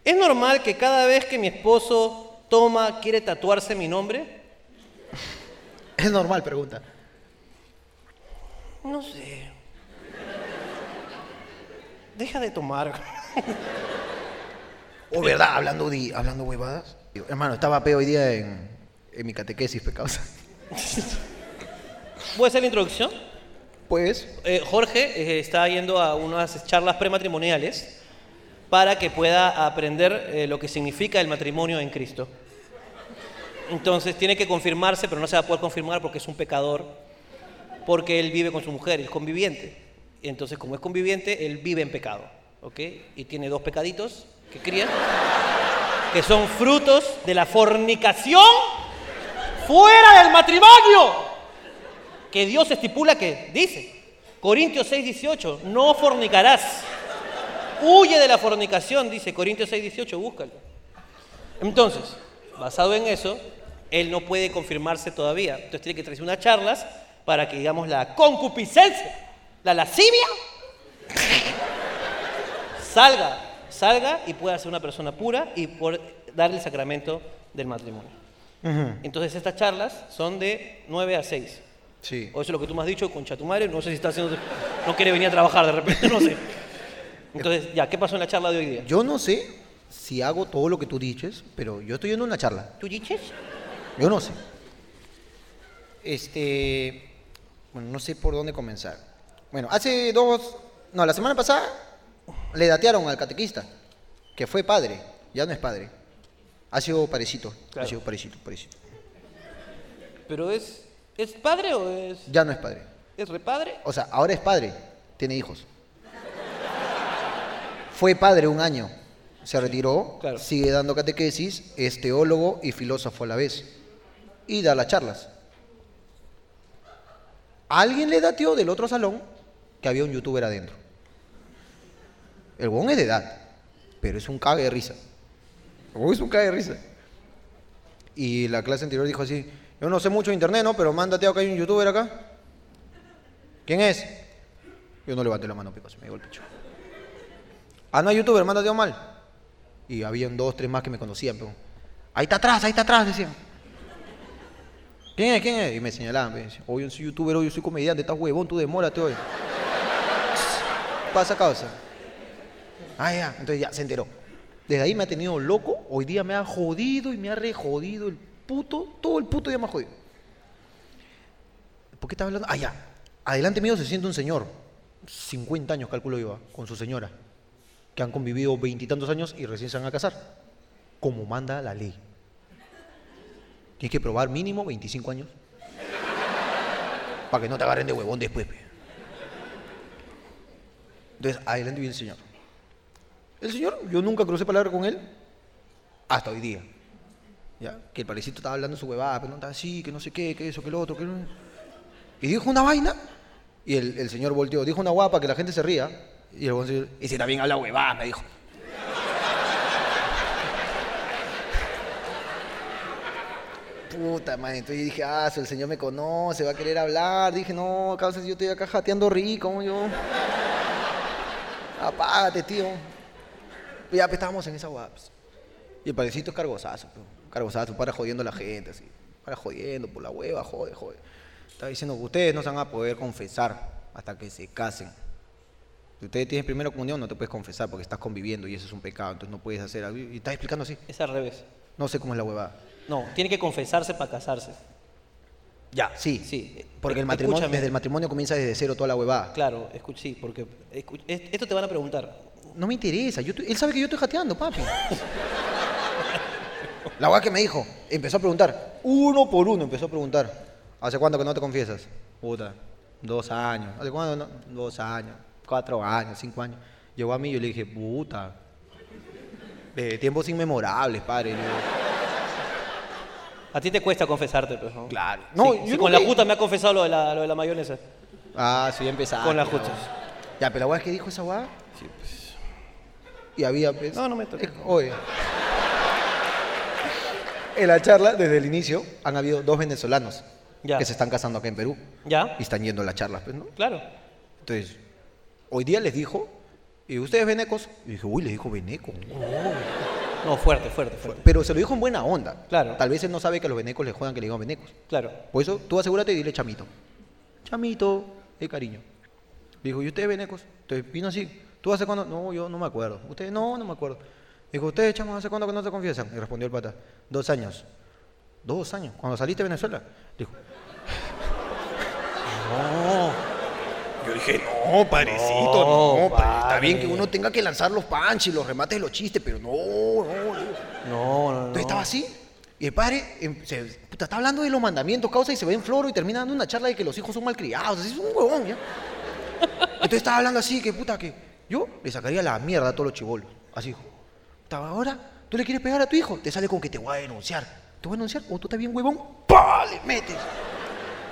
¿Es normal que cada vez que mi esposo toma quiere tatuarse mi nombre? Es normal, pregunta. No sé. Deja de tomar. O verdad, hablando de, hablando huevadas. Hermano, estaba peo hoy día en, en mi catequesis, pecados. [laughs] a hacer la introducción. Pues, Eh, Jorge eh, está yendo a unas charlas prematrimoniales para que pueda aprender eh, lo que significa el matrimonio en Cristo. Entonces tiene que confirmarse, pero no se va a poder confirmar porque es un pecador, porque él vive con su mujer, es conviviente. Entonces, como es conviviente, él vive en pecado, ¿ok? Y tiene dos pecaditos que cría, que son frutos de la fornicación fuera del matrimonio que Dios estipula que dice, Corintios 6, 18, no fornicarás. Huye de la fornicación, dice Corintios 6, 18, búscalo. Entonces, basado en eso, él no puede confirmarse todavía. Entonces tiene que traerse unas charlas para que, digamos, la concupiscencia, la lascivia, [laughs] salga, salga y pueda ser una persona pura y por darle el sacramento del matrimonio. Entonces estas charlas son de 9 a 6. sí. O eso es lo que tú me has dicho, concha tu madre. No sé si está haciendo. No quiere venir a trabajar de repente, no sé. Entonces, ya, ¿qué pasó en la charla de hoy día? Yo no sé si hago todo lo que tú dices, pero yo estoy yendo a una charla. ¿Tú dices? Yo no sé. Este. Bueno, no sé por dónde comenzar. Bueno, hace dos. No, la semana pasada le datearon al catequista, que fue padre, ya no es padre. Ha sido parecito, Claro. ha sido parecito, parecito. ¿Pero es. ¿Es padre o es. Ya no es padre. ¿Es repadre? O sea, ahora es padre, tiene hijos. Fue padre un año, se retiró, Claro. sigue dando catequesis, es teólogo y filósofo a la vez. Y da las charlas. Alguien le dateó del otro salón que había un youtuber adentro. El huevón es de edad, pero es un cague de risa. El huevón es un cague de risa. Y la clase anterior dijo así, yo no sé mucho de internet, ¿no? Pero mándate acá hay un youtuber acá. ¿Quién es? Yo no levanté la mano, picos, me dio el pecho. Ah, no hay youtuber, mándate a mal. Y habían dos, tres más que me conocían, pero. Ahí está atrás, ahí está atrás, decían. ¿Quién es? ¿Quién es? Y me señalaban, me decían, hoy yo soy youtuber, hoy yo soy comediante, estás huevón, tú demórate hoy. [laughs] Pasa causa. Ah, ya, entonces ya se enteró. Desde ahí me ha tenido loco, hoy día me ha jodido y me ha rejodido el puto, todo el puto día me ha jodido. ¿Por qué estaba hablando? Ah, ya. Adelante mío se siente un señor, 50 años calculo yo, con su señora, que han convivido veintitantos años y recién se van a casar, como manda la ley. Tienes que probar mínimo 25 años. Para que no te agarren de huevón después. Entonces, adelante viene el señor. El señor, yo nunca crucé palabra con él hasta hoy día. ¿Ya? Que el parecito estaba hablando su huevada, pero no estaba así, que no sé qué, que eso, que lo otro, que. Y dijo una vaina, y el, señor volteó, dijo una guapa que la gente se ría, y el señor, ese también habla huevada, me dijo. [laughs] Puta madre, entonces yo dije, ah, el señor me conoce, va a querer hablar. Dije, no, causa, yo estoy acá jateando rico, ¿cómo yo. [laughs] Apágate, tío. Y ya pues, estábamos en esa guapas. Y el parecito es cargosazo, pues, cargosazo, para jodiendo a la gente, así. Para jodiendo por la hueva, jode, jode. Estaba diciendo que ustedes no se van a poder confesar hasta que se casen. Si ustedes tienen primera comunión, no te puedes confesar porque estás conviviendo y eso es un pecado, entonces no puedes hacer algo. Y estás explicando así. Es al revés. No sé cómo es la huevada. No, tiene que confesarse para casarse. Ya, sí. Sí. Porque el matrimonio, escúchame. desde el matrimonio comienza desde cero toda la huevada. Claro, escu- sí, porque escu- esto te van a preguntar. No me interesa. Yo estoy- él sabe que yo estoy jateando, papi. La hueá que me dijo, empezó a preguntar, uno por uno empezó a preguntar. ¿Hace cuánto que no te confiesas? Puta, dos años. ¿Hace cuánto no? Dos años, cuatro años, cinco años. Llegó a mí y yo le dije, puta. De tiempos inmemorables, padre. Le digo, A ti te cuesta confesarte, pues, ¿no? Claro. No, sí, yo sí, con la justa me ha confesado lo de la, lo de la mayonesa. Ah, sí, ya empezaste. Con justas. huevón. Ya, pero la es que dijo esa hueá. Y había, pues, No, no me toques. Oye. En la charla, desde el inicio, han habido dos venezolanos Ya. que se están casando acá en Perú. ¿Ya? Y están yendo a la charla, pues, ¿no? Claro. Entonces, hoy día les dijo, ¿y ustedes venecos? Y dije, uy, le dijo veneco. No, fuerte, fuerte, fuerte. Pero se lo dijo en buena onda. Claro. Tal vez él no sabe que a los venecos les jodan que le digan venecos. Claro. Por eso, tú asegúrate y dile chamito. Chamito, de cariño. Le dijo, ¿y ustedes venecos? Entonces vino así. ¿Tú hace cuándo? No, yo no me acuerdo. ¿Ustedes? No, no me acuerdo. Dijo, ¿ustedes, chamos, hace cuándo que no se confiesan? Y respondió el pata, dos años. ¿Dos años? ¿Cuando saliste de Venezuela? Dijo, No. Yo dije, no, padrecito, no, No, padre, está bien que uno tenga que lanzar los panches, los remates los chistes, pero no, no. no. No. Entonces estaba así. Y el padre em, se, puta, está hablando de los mandamientos, causa, y se ve en floro y termina dando una charla de que los hijos son malcriados. Así es un huevón, ¿ya? Entonces estaba hablando así, que puta, que yo le sacaría la mierda a todos los chivolos. Así ahora, ¿tú le quieres pegar a tu hijo? Te sale con que te voy a denunciar. ¿Te voy a denunciar? ¿O tú estás bien huevón? ¡Pah! Le metes.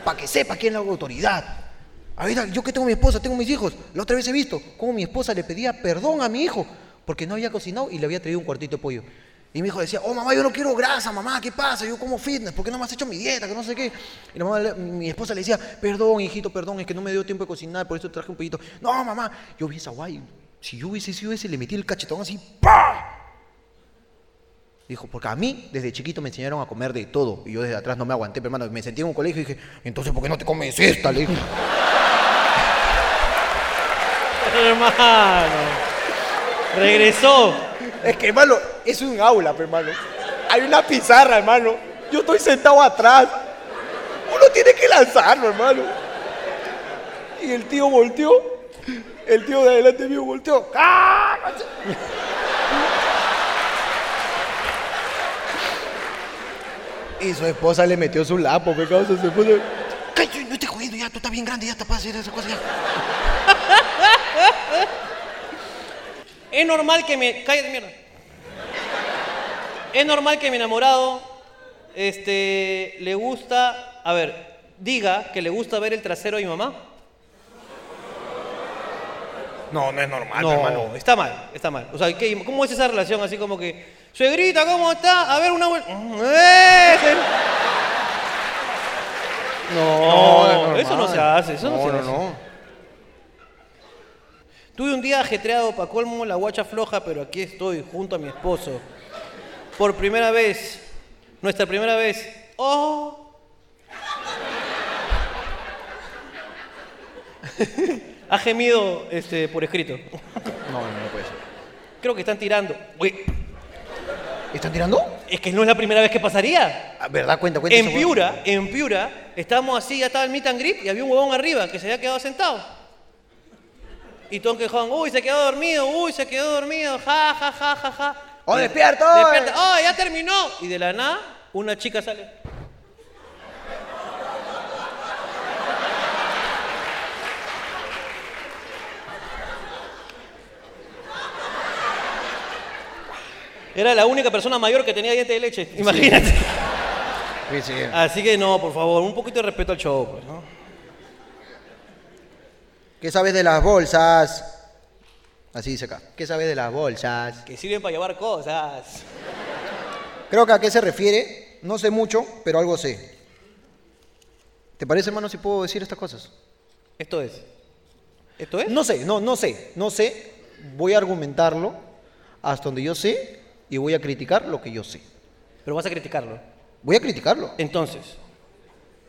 Para que sepa quién es la autoridad. Ahorita, yo que tengo mi esposa, tengo mis hijos. La otra vez he visto cómo mi esposa le pedía perdón a mi hijo porque no había cocinado y le había traído un cuartito de pollo. Y mi hijo decía, oh mamá, yo no quiero grasa, mamá, ¿qué pasa? Yo como fitness, ¿por qué no me has hecho mi dieta? Que no sé qué. Y la mamá mi esposa le decía, perdón, hijito, perdón, es que no me dio tiempo de cocinar, por eso traje un pollito. No, mamá, yo vi esa guay. Si yo hubiese sido ese, le metí el cachetón así, ¡pa! Dijo, porque a mí desde chiquito me enseñaron a comer de todo. Y yo desde atrás no me aguanté, pero hermano, me sentí en un colegio y dije, entonces, ¿por qué no te comes esta? Le dije. [laughs] Hermano. Regresó. Es que, hermano, es un aula, hermano. Hay una pizarra, hermano. Yo estoy sentado atrás. Uno tiene que lanzarlo, hermano. Y el tío volteó. El tío de adelante mío volteó. ¡Ah! Y su esposa le metió su lapo, pe, causa, puso... Cállate, no estés jodiendo ya, tú estás bien grande, ya te puedes hacer esa cosa ya. Es normal que me. Cállate, mierda. Es normal que mi enamorado este, le gusta. A ver, diga que le gusta ver el trasero de mi mamá. No, no es normal, no, hermano. está mal, está mal. O sea, ¿qué- ¿cómo es esa relación así como que. Suegrita, ¿cómo está? A ver, una vuelta. ¡Eh! No, eso no se hace, eso no, se hace. Tuve un día ajetreado para colmo, la guacha floja, pero aquí estoy, junto a mi esposo. Por primera vez, nuestra primera vez. ¡Oh! ha gemido este, por escrito. No, no, no puede ser. Creo que están tirando. Uy, ¿Están tirando? es que no es la primera vez que pasaría. Ah, ¿Verdad? Cuenta, cuenta. En Piura, en Piura, estábamos así, ya estaba el meet and greet y había un huevón arriba que se había quedado sentado. Y todos quejaban, uy, se quedó dormido, uy, se quedó dormido, ja, ja, ja, ja, ja. ¡Oh, Y- despierta! Despierta, oh, ya terminó. Y de la nada, una chica sale. Era la única persona mayor que tenía diente de leche, imagínate. Sí, sí. Así que no, por favor, un poquito de respeto al show, pues, ¿no? ¿Qué sabes de las bolsas? Así dice acá. ¿Qué sabes de las bolsas? Que sirven para llevar cosas. Creo que a qué se refiere, no sé mucho, pero algo sé. ¿Te parece, hermano, si puedo decir estas cosas? Esto es. ¿Esto es? No sé, no, no sé, no sé. Voy a argumentarlo hasta donde yo sé y voy a criticar lo que yo sé. Pero vas a criticarlo. Voy a criticarlo. Entonces,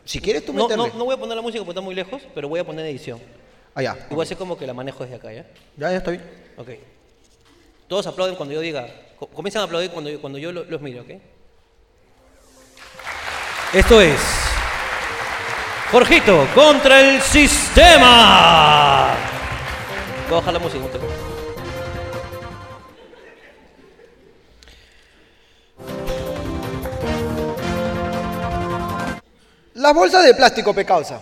Si quieres tú no, meterle. no, no voy a poner la música porque está muy lejos, pero voy a poner edición. Ah, ya. Y voy a hacer como que la manejo desde acá, ¿ya? Ya, ya está bien. Ok. Todos aplauden cuando yo diga. co- Comienzan a aplaudir cuando yo, cuando yo lo- los mire, ¿ok? Esto es. Jorgito contra el sistema. Voy a bajar la música. un toque. Las bolsas de plástico, pecausa.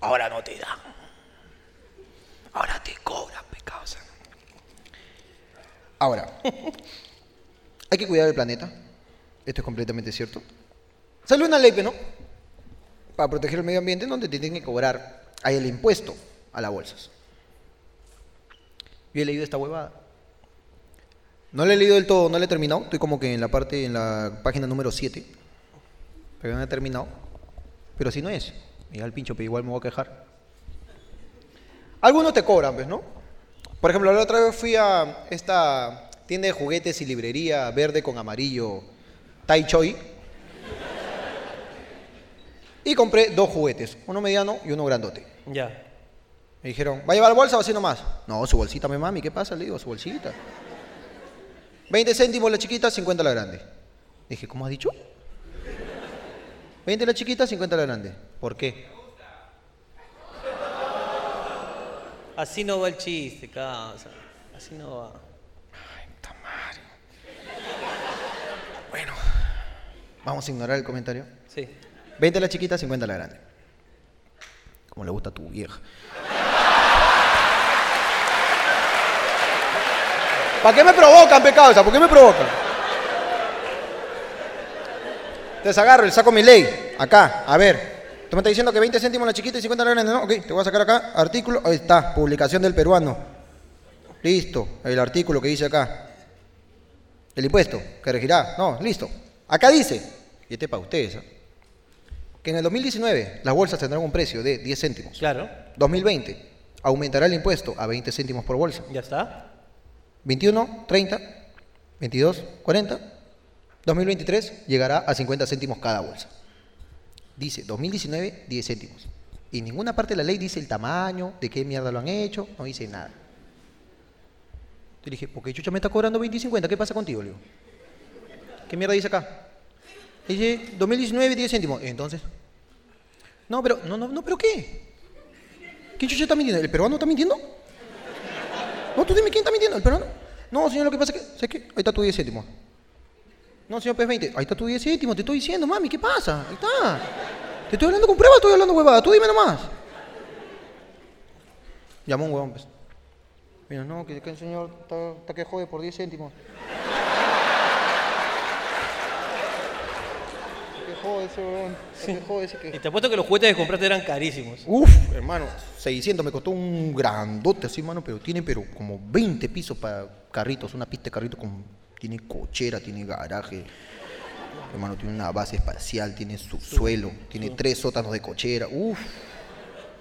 Ahora no te dan. Ahora te cobran, pecausa. Ahora, [laughs] hay que cuidar el planeta. Esto es completamente cierto. Sale una ley, ¿no? Para proteger el medio ambiente, donde te tienen que cobrar ahí el impuesto a las bolsas. Yo he leído esta huevada. No la he leído del todo, no la he terminado. Estoy como que en la parte, en la página número 7. Pero no he terminado. Pero si no es, mira el pincho, pero igual me voy a quejar. Algunos te cobran, pues, ¿no? Por ejemplo, la otra vez fui a esta tienda de juguetes y librería verde con amarillo, Tai Choi. Y compré dos juguetes, uno mediano y uno grandote. Ya. Me dijeron, ¿va a llevar bolsa o así nomás? No, su bolsita, mi mami, ¿qué pasa? Le digo, su bolsita. 20 céntimos la chiquita, 50 la grande. Dije, ¿cómo has dicho? 20 la chiquita, 50 la grande. ¿Por qué? Así no va el chiste, causa. Así no va. Bueno, vamos a ignorar el comentario. Sí. 20 la chiquita, 50 la grande. Como le gusta a tu vieja. ¿Para qué me provocan, pecado? ¿Por qué me provocan? Te agarro, le saco mi ley. Acá, a ver. Tú me estás diciendo que 20 céntimos la chiquita y 50 la grande, ¿no? Ok, te voy a sacar acá. Artículo, ahí está, publicación del peruano. Listo, el artículo que dice acá. El impuesto que regirá. No, listo. Acá dice, y este es para ustedes, ¿ah? que en el 2019 las bolsas tendrán un precio de 10 céntimos. Claro. 2020 aumentará el impuesto a 20 céntimos por bolsa. Ya está. 21, 30, 22, 40. 2023 llegará a 50 céntimos cada bolsa. Dice 2019, 10 céntimos. Y ninguna parte de la ley dice el tamaño, de qué mierda lo han hecho, no dice nada. Yo dije, ¿por qué Chucha me está cobrando 20 y 50? ¿Qué pasa contigo? Le ¿qué mierda dice acá? Dice 2019, 10 céntimos. Entonces, no, pero, no, no, no, pero ¿qué? ¿Quién chucha está mintiendo? ¿El peruano está mintiendo? No, tú dime quién está mintiendo, ¿el peruano? No, señor, lo que pasa es que, ¿sabes qué? Ahí está tu 10 céntimos. No, señor P20, ahí está tu 10 céntimos, te estoy diciendo, mami, ¿qué pasa? Ahí está. Te estoy hablando con prueba, estoy hablando huevada, tú dime nomás. Llamó un huevón, pues. Mira, no, que, que el señor está, que jode por 10 céntimos. Que jode ese huevón, está que jode ese que... Y te apuesto que los juguetes que compraste eran carísimos. Uf, hermano, 600 me costó un grandote así, hermano, pero tiene pero como 20 pisos para carritos, una pista de carritos con tiene cochera, tiene garaje. Hermano, tiene una base espacial, tiene subsuelo, tiene tres sótanos de cochera. Uf.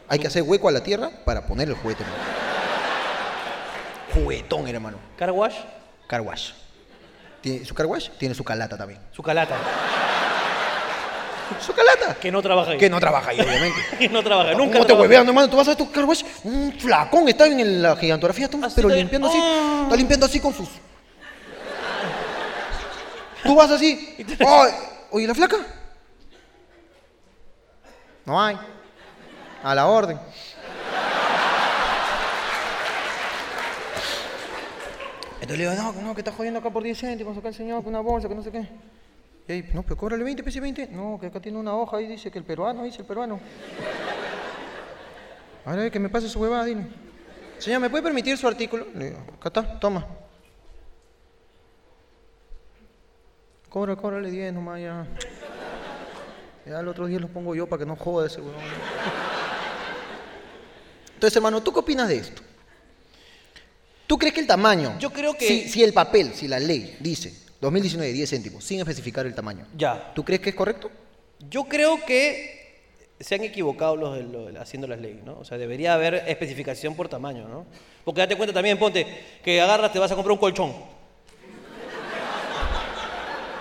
Hay que hacer hueco a la tierra para poner el juguete, hermano. Juguetón, hermano. ¿Car wash? Car wash. ¿Tiene su car wash? Tiene su calata también. Su calata. ¿Su calata? Que no trabaja ahí. Que no trabaja ahí, obviamente. [laughs] Que no trabaja. Nunca ¿Cómo te huevean, hermano? Tú vas a ver tu car wash, un flacón está en la gigantografía, está, pero limpiando así. Ah. Está limpiando así con sus. Tú vas así. [laughs] Ay, Oye, ¿la flaca? No hay. A la orden. Entonces le digo, no, no, que está jodiendo acá por 10 céntimos, acá el señor con una bolsa, que no sé qué. Y ahí, no, pero cóbrale 20, pese 20. No, que acá tiene una hoja ahí, dice que el peruano, dice el peruano. Ahora que me pase su huevada, dile. Señor, ¿me puede permitir su artículo? Le digo, acá está, toma. Cobra, cóbrale 10 nomás ya. Ya el otro día los pongo yo para que no joda ese huevón. Entonces, hermano, ¿tú qué opinas de esto? ¿Tú crees que el tamaño? Yo creo que- Si, si el papel, si la ley dice 2019 10 céntimos, sin especificar el tamaño, Ya. ¿tú crees que es correcto? Yo creo que se han equivocado los, de- los de- haciendo las leyes, ¿no? O sea, debería haber especificación por tamaño, ¿no? Porque date cuenta también, ponte, que agarras, te vas a comprar un colchón.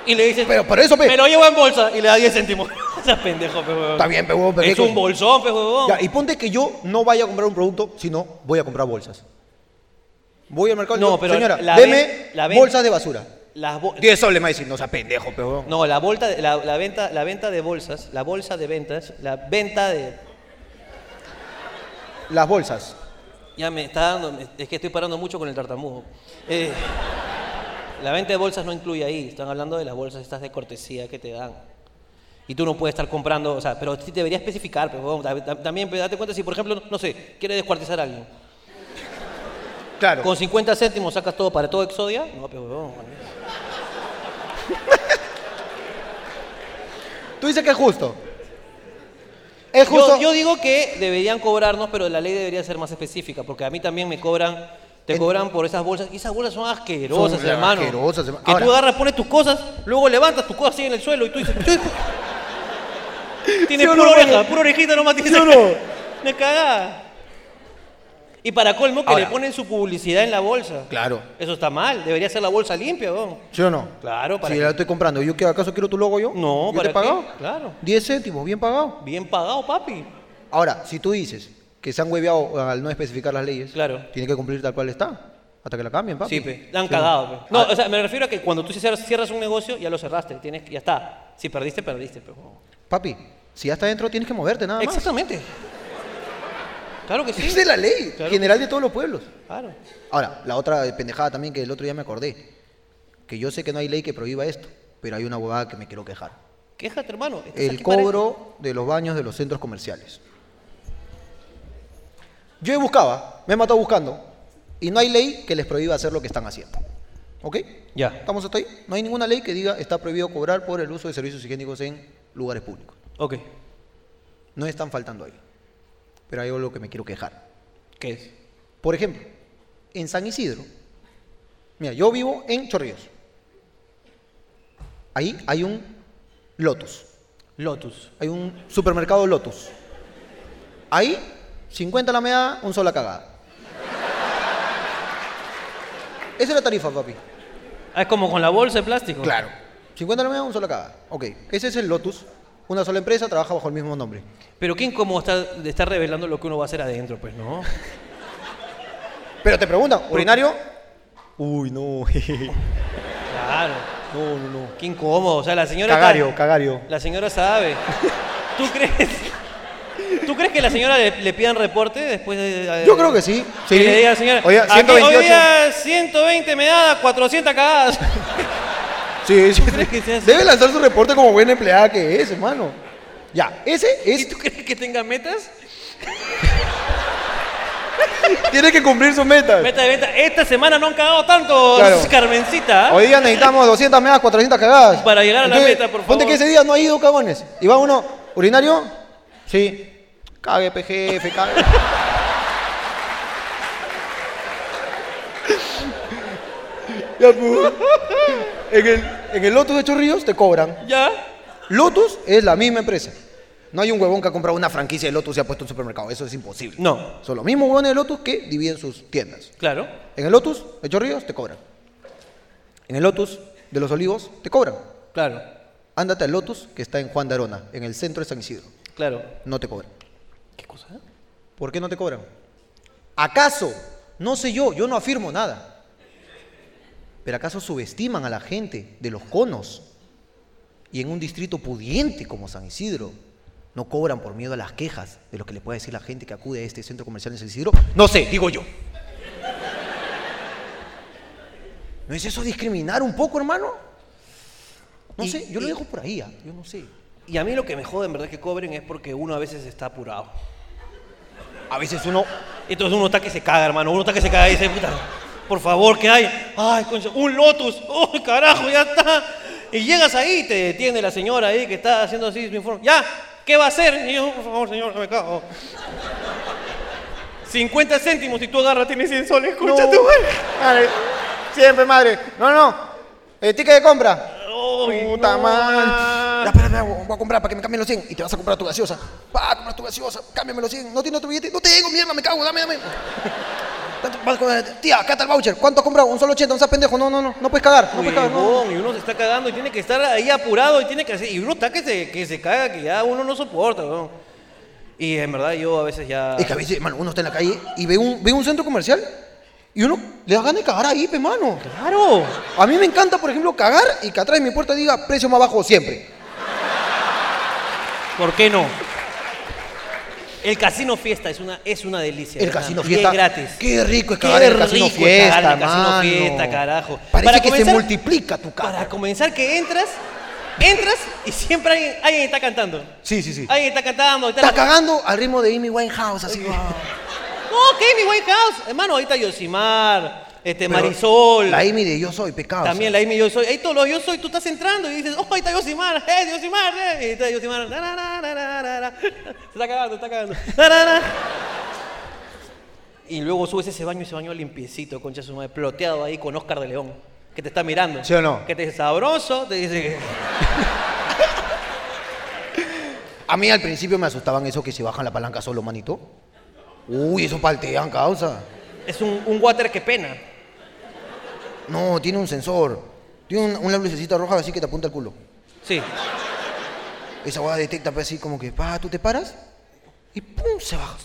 Y le dices, Pero, pero eso, pe. me lo llevo en bolsa y le da 10 céntimos. [laughs] o sea, pendejo, pe, huevón. Está bien, pe, huevón, pero Es ¿qué un cosa? bolsón, pe, huevón. Ya, y ponte que yo no vaya a comprar un producto, sino voy a comprar bolsas. Voy al mercado y No, digo, pero señora, la deme ven- la ven- bolsas de basura. Las bo- 10 soles me va a decir, no sea pendejo, pero... No, la, la venta, la venta de bolsas, la bolsa de ventas, la venta de... Las bolsas. Ya me está dando, es que estoy parando mucho con el tartamudo. Eh, la venta de bolsas no incluye ahí, están hablando de las bolsas estas de cortesía que te dan. Y tú no puedes estar comprando, o sea, pero sí debería especificar, pero ta- también pues, date cuenta si, por ejemplo, no sé, quiere descuartizar a alguien. Claro. Con 50 céntimos sacas todo para todo Exodia. No, pero huevón. [laughs] Tú dices que es justo. Es justo. Yo, yo digo que deberían cobrarnos, pero la ley debería ser más específica, porque a mí también me cobran, te En- cobran por esas bolsas, y esas bolsas son asquerosas, Son hermano. asquerosas, hermano. Que Ahora- tú agarras, pones tus cosas, luego levantas tus cosas así en el suelo y tú dices, "¿Qué?". [laughs] tiene ¿Sí pura no, oreja, pura orejita nomás tiene. ¿Sí o no? [laughs] Me cagada. Y para colmo que Ahora- le ponen su publicidad en la bolsa. Claro. Eso está mal, debería ser la bolsa limpia, weón. ¿Sí o no? Claro, para Si la estoy comprando, ¿yo qué acaso quiero tu logo yo? No, ¿Yo ¿para te he pagado? Claro. 10 céntimos, bien pagado. Bien pagado, papi. Ahora, si tú dices que se han hueveado al no especificar las leyes, Claro. tiene que cumplir tal cual está. Hasta que la cambien, papi. Sí, pe. La han ¿Sí cagado, pe. No, Ah, o sea, me refiero a que cuando tú cierras, un negocio, ya lo cerraste. Tienes, ya está. Si perdiste, perdiste, pero. Papi, Si ya está dentro, tienes que moverte nada más. Exactamente. Claro que [laughs] sí. Es la ley Claro. general de todos los pueblos. Claro. Ahora, la otra pendejada también que el otro día me acordé. Que yo sé que no hay ley que prohíba esto, pero hay una abogada que me quiero quejar. Quéjate, hermano. El cobro de los baños de los centros comerciales. Yo he buscaba, me he matado buscando, y no hay ley que les prohíba hacer lo que están haciendo. ¿Ok? Ya. ¿Estamos hasta ahí? No hay ninguna ley que diga está prohibido cobrar por el uso de servicios higiénicos en lugares públicos. Ok. No están faltando ahí. Pero hay algo que me quiero quejar. ¿Qué es? Por ejemplo, en San Isidro, mira, yo vivo en Chorrillos. Ahí hay un Lotus, Lotus. hay un supermercado Lotus. Ahí, 50 la meada, un sola cagada. Esa es la tarifa, papi. Ah, es como con la bolsa de plástico. Claro. 50 la meada, un sola cagada. Ok, ese es el Lotus. Una sola empresa trabaja bajo el mismo nombre. Pero ¿quién como está, está revelando lo que uno va a hacer adentro? Pues no. Pero te preguntan, ¿urinario? Uy, no. Claro. no, no, no. Qué incómodo. O sea, la señora. Cagario, está- cagario. La señora sabe. ¿Tú crees? ¿Tú crees que la señora le, le pidan reporte después de.? Yo creo que sí. Que Sí. le diga señora. Oye, "Aquí 128. Hoy día 120 me da 400 cagadas. Sí, sí. Debe lanzar su reporte como buena empleada que es, hermano. Ya, ese ¿Y es. tú crees que tenga metas? [laughs] Tiene que cumplir sus metas. Meta de venta. Esta semana no han cagado tanto, Claro. Carmencita. Hoy día necesitamos 200 megas, 400 cagadas. Para llegar a la meta, por Ponte favor. que ese día no ha ido, cagones. Y va uno, ¿urinario? Sí. Cague, PGF, cague. ya, pues. En el, en el Lotus de Chorrillos te cobran. ¿Ya? Lotus es la misma empresa. No hay un huevón que ha comprado una franquicia de Lotus y ha puesto un supermercado. Eso es imposible. No. Son los mismos huevones de Lotus que dividen sus tiendas. Claro. En el Lotus de Chorrillos te cobran. En el Lotus de los Olivos te cobran. Claro. Ándate al Lotus que está en Juan de Arona, en el centro de San Isidro. Claro. No te cobran. ¿Qué cosa? ¿Por qué no te cobran? ¿Acaso? No sé yo, yo no afirmo nada. ¿Pero acaso subestiman a la gente de los conos? Y en un distrito pudiente como San Isidro, ¿no cobran por miedo a las quejas de lo que le puede decir la gente que acude a este centro comercial en San Isidro? No sé, digo yo. ¿No es eso discriminar un poco, hermano? No Y- sé, yo lo y- dejo por ahí, ¿ah? yo no sé. Y a mí lo que me jode en verdad que cobren es porque uno a veces está apurado. A veces uno Entonces uno está que se caga, hermano. Uno está que se caga y dice, puta, por favor, ¿qué hay? Ay, concha, un Lotus. [laughs] ¡Oh, carajo, ya está! Y llegas ahí y te detiene la señora ahí que está haciendo así su informe. ¿Ya? ¿Qué va a hacer? Y yo, por favor, señor, no me cago. [laughs] 50 céntimos y tú agarras, tienes 100 soles. Escucha No. tu madre. Madre, siempre madre. No, no. El ticket de compra. Puta no, madre. Ya, espera, voy a comprar para que me cambien los 100 y te vas a comprar tu gaseosa. Va a comprar tu gaseosa, cámbiame los 100. ¿No tienes tu billete? No tengo, mierda, me cago, dame, dame. [laughs] Tía, acá está el voucher. ¿Cuánto has comprado? Un solo 80, no seas pendejo. No, no, no. No puedes cagar. No puedes cagar. no. Y uno se está cagando y tiene que estar ahí apurado y tiene que hacer. Y uno está que se, que se caga, que ya uno no soporta, weón. Y en verdad yo a veces ya. Es que a veces, mano, uno está en la calle y ve un, ve un centro comercial y uno le da ganas de cagar ahí, pe, mano. ¡Claro! A mí me encanta, por ejemplo, cagar y que atrás de mi puerta diga precio más bajo siempre. ¿Por qué no? El casino fiesta es una, es una delicia. El ¿verdad? casino fiesta. es gratis. Qué rico es Qué cagar en el casino rico cagar fiesta, en el casino mano. fiesta, carajo. Parece Para que se comenzar- multiplica tu Para cara. comenzar que entras, entras y siempre alguien, alguien está cantando. Sí, sí, sí. Alguien está cantando. Está cagando al ritmo de Amy Winehouse, así. wow. No, ¿qué? Mi White House. Hermano, ahorita Yosimar, este, Pero Marisol. La Amy de Yo Soy, pecado. También la Amy Yo Soy. Ahí todos los Yo Soy, tú estás entrando y dices, oh, ahí está Yosimar, eh, Yosimar, eh. Y ahí está Yosimar. na, na, na, na, na, na, na. [laughs] Se está cagando, está cagando. [laughs] Na, na, na. Y luego subes ese baño, ese baño limpiecito, concha su madre, ploteado ahí con Oscar de León, que te está mirando. ¿Sí o no? Que te dice sabroso, te dice que... [laughs] A mí al principio me asustaban eso que se bajan la palanca solo, manito. Uy, eso paltean, causa. Es un, un water que pena. No, tiene un sensor. Tiene un- una lucecita roja así que te apunta el culo. Sí. Esa hueá detecta pues, así como que, pa, tú te paras y pum, se baja.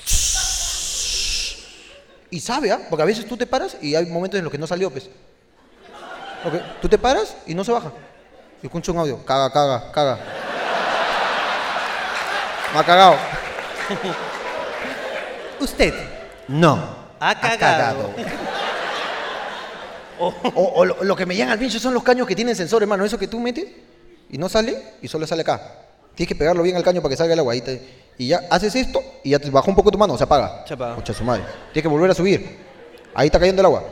Y sabe, ¿ah? Porque a veces tú te paras y hay momentos en los que no salió, pues. Ok, Tú te paras y no se baja. Y escucho un audio, caga, caga, caga. No ha cagado. [laughs] Usted No. ha cagado. [laughs] O, o lo, lo que me llegan al pincho son los caños que tienen sensor, hermano. Eso que tú metes y no sale y solo sale acá. Tienes que pegarlo bien al caño para que salga el agua. Y, te- y ya haces esto y ya te baja un poco tu mano, se apaga. Se apaga. Concha su madre. Tienes que volver a subir. Ahí está cayendo el agua.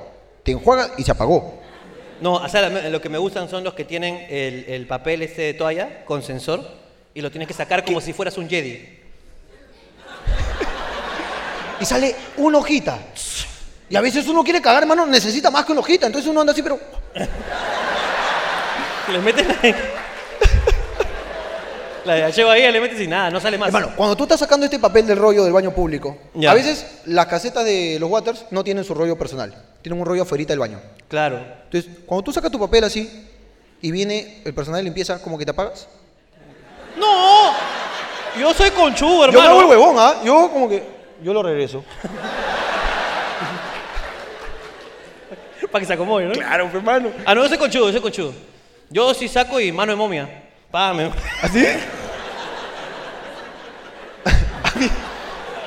Te enjuaga y se apagó. No, o sea, la- lo que me gustan son los que tienen el, el papel este de toalla con sensor y lo tienes que sacar como si fueras un Jedi. Y sale una hojita. Y a veces uno quiere cagar, hermano, necesita más que una hojita. Entonces uno anda así, pero. [laughs] Le metes la... [laughs] la de H Bahía, le metes y nada, no sale más. Hermano, cuando tú estás sacando este papel del rollo del baño público, Ya. a veces las casetas de los waters no tienen su rollo personal. Tienen un rollo afuera del baño. Claro. Entonces, cuando tú sacas tu papel así y viene el personal de limpieza, como que te apagas. ¡No! Yo soy conchudo, Yo me hermano. hago el huevón, ¿ah? Yo como que. Yo lo regreso. Para que se acomode, ¿no? Claro, hermano. Ah, no, yo soy conchudo, yo soy conchudo. Yo sí saco y mano de momia. Pa, me- ¿Así?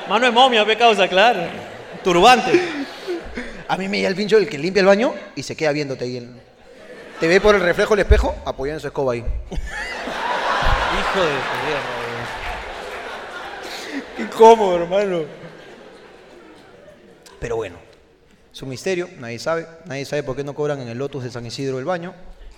Mano de momia, pe causa, claro. Turbante. A mí me llega el pincho el que limpia el baño y se queda viéndote ahí. en- Te ve por el reflejo del espejo apoyado en su escoba ahí. Hijo de perra, Qué cómodo, hermano. Pero bueno, es un misterio, nadie sabe. Nadie sabe por qué no cobran en el Lotus de San Isidro el baño.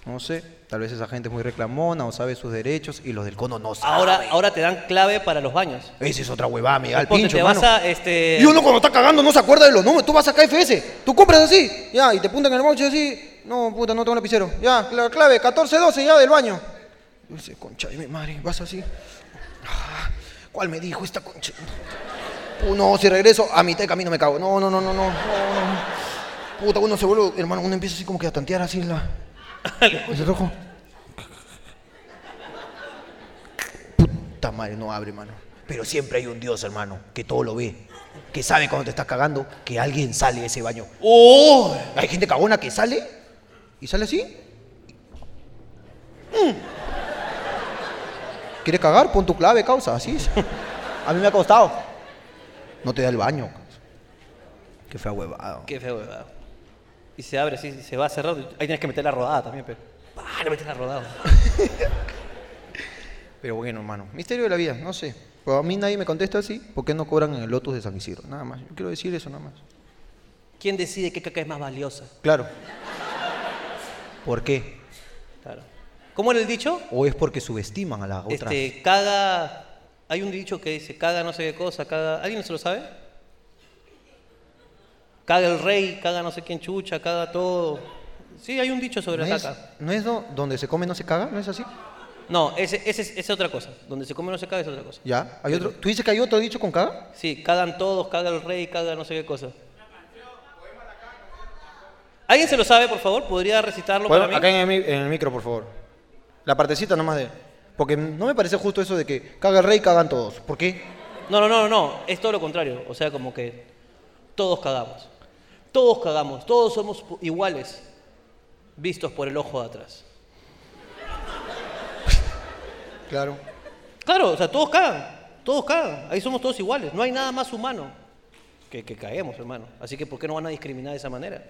No sé, tal vez esa gente es muy reclamona o sabe sus derechos y los del cono no saben. Ahora, ahora te dan clave para los baños. Esa es otra huevada, me llega el Ponte, pincho, te vas hermano. a, este... Y uno cuando está cagando no se acuerda de los números. Tú vas a KFS, tú compras así, ya, y te apuntan en el voucher así. No, puta, no tengo lapicero. Ya, la clave, 1412 ya del baño. Y dice, concha de mi madre, vas así. Ah, ¿Cuál me dijo esta concha? Uh, no, si regreso, a mitad de camino me cago. No, no, no, no, no. no, no. Puta, uno se vuelve, hermano, uno empieza así como que a tantear así la. Ese rojo. Puta madre, no abre, hermano. Pero siempre hay un Dios, hermano, que todo lo ve. Que sabe cuando te estás cagando que alguien sale de ese baño. ¡Oh! Hay gente cagona que sale y sale así. Mm. ¿Quieres cagar? Pon tu clave, causa. Así es. A mí me ha costado. No te da el baño. Qué fea huevada. Qué feo, ¿verdad? Y se abre así, se va cerrado. Ahí tienes que meter la rodada también, pero. ¡Pah! Le metes la rodada. [laughs] Pero bueno, hermano. Misterio de la vida, no sé. Pero a mí nadie me contesta así. ¿Por qué no cobran en el Lotus de San Isidro? Nada más. Yo quiero decir eso nada más. ¿Quién decide qué caca es más valiosa? Claro. ¿Por qué? Claro. ¿Cómo era el dicho? ¿O es porque subestiman a la otra? Este, caga. Hay un dicho que dice, caga no sé qué cosa, caga. ¿Alguien se lo sabe? Caga el rey, caga no sé quién chucha, caga todo. Sí, hay un dicho sobre ¿No la es, caca. ¿No es do- donde se come no se caga? ¿No es así? No, ese, ese es, esa es otra cosa. Donde se come no se caga es otra cosa. ¿Ya? ¿Hay otro? ¿Tú dices que hay otro dicho con caga? Sí, cagan todos, caga el rey, caga no sé qué cosa. ¿Alguien se lo sabe, por favor? ¿Podría recitarlo Bueno, para mí? acá en el, en el micro, por favor. La partecita nomás de... Porque no me parece justo eso de que caga el rey, cagan todos. ¿Por qué? No, no, no, no, es todo lo contrario. O sea, como que todos cagamos. Todos cagamos, todos somos iguales, vistos por el ojo de atrás. [laughs] Claro. Claro, o sea, todos cagan, todos cagan. Ahí somos todos iguales. No hay nada más humano que, que caguemos, hermano. Así que, ¿por qué no van a discriminar de esa manera?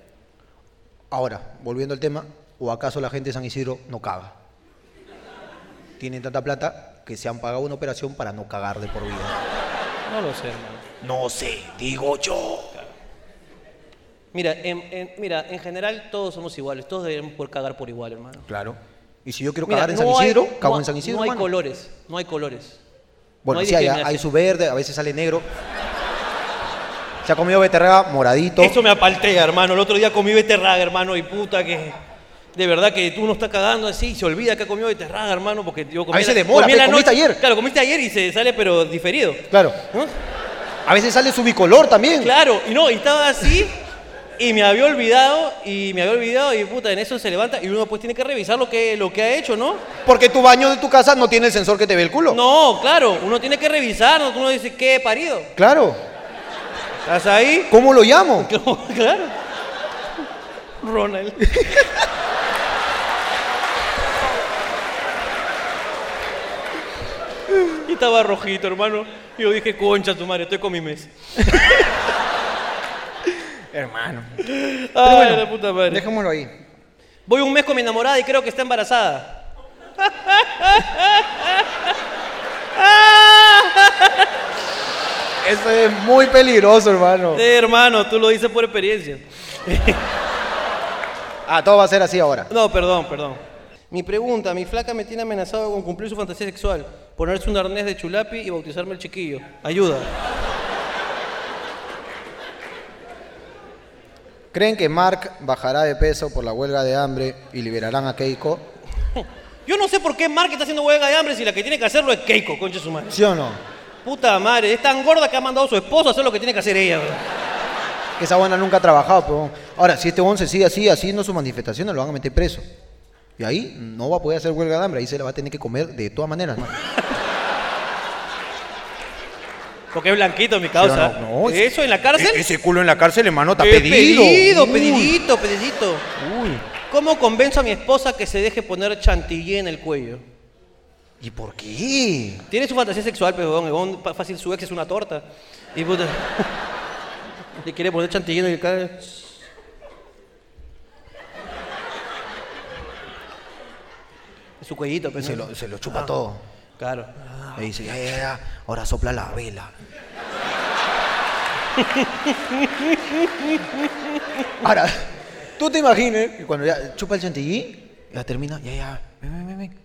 Ahora, volviendo al tema, ¿o acaso la gente de San Isidro no caga? Tienen tanta plata que se han pagado una operación para no cagar de por vida. No lo sé, hermano. No sé, digo yo. Mira, en, en- mira, en general todos somos iguales, todos deberíamos poder cagar por igual, hermano. Claro. Y si yo quiero Mira, cagar en San no hay- Isidro, cago no- en San Isidro, No hay hermano. colores, no hay colores. Bueno, no hay sí, hay, discriminación. hay su verde, a veces sale negro. Se ha comido beterraga moradito. Eso me apaltea, hermano. El otro día comí beterraga, hermano, y puta que... De verdad que tú no estás cagando así y se olvida que ha comido beterraga, hermano, porque yo comí... A veces la- demora, comí la comiste noche- ayer. Claro, comiste ayer y se sale, pero diferido. Claro. ¿no? A veces sale su bicolor también. Claro, y no, y estaba así y me había olvidado, y me había olvidado, y puta, en eso se levanta y uno pues tiene que revisar lo que, lo que ha hecho, ¿no? Porque tu baño de tu casa no tiene el sensor que te ve el culo. No, claro, uno tiene que revisar, ¿no? uno dice, ¿qué he parido? Claro. ¿Estás ahí? ¿Cómo lo llamo? [laughs] claro. Ronald. [laughs] Y estaba rojito, hermano. Y yo dije, concha tu madre, estoy con mi mes. [laughs] Hermano. Ay, la puta madre. Dejémoslo ahí. Voy un mes con mi enamorada y creo que está embarazada. [laughs] Eso es muy peligroso, hermano. Eh, hermano, tú lo dices por experiencia. Ah, todo va a ser así ahora. No, perdón, perdón. Mi pregunta, mi flaca me tiene amenazado con cumplir su fantasía sexual, ponerse un arnés de chulapi y bautizarme el chiquillo. Ayuda. ¿Creen que Mark bajará de peso por la huelga de hambre y liberarán a Keiko? [laughs] Yo no sé por qué Mark está haciendo huelga de hambre si la que tiene que hacerlo es Keiko, concha su madre. ¿Sí o no? Puta madre, es tan gorda que ha mandado a su esposo a hacer lo que tiene que hacer ella. weón. Esa buena nunca ha trabajado, pero ahora, si este se sigue así, haciendo sus manifestaciones, lo van a meter preso. Y ahí no va a poder hacer huelga de hambre, ahí se la va a tener que comer de todas maneras. Porque es blanquito mi causa. Sí, no, no, Eso en la cárcel. E- Ese culo en la cárcel, hermano, está Eh, pedido. Pedido, Uy. pedidito, pedidito. Uy. ¿Cómo convenzo a mi esposa que se deje poner chantilly en el cuello? ¿Y por qué? Tiene su fantasía sexual, pero pa- fácil su ex es una torta. Y puta. [laughs] Le quiere poner chantilly en el cara. Su cuellito, pero Se lo, se lo chupa todo. Claro. Le dice, ya, ya, ya, ahora sopla la vela. [laughs] Ahora, tú te imagines que cuando ya chupa el chantilly, ya termina, ya, ya, ven, ven, ven, ven.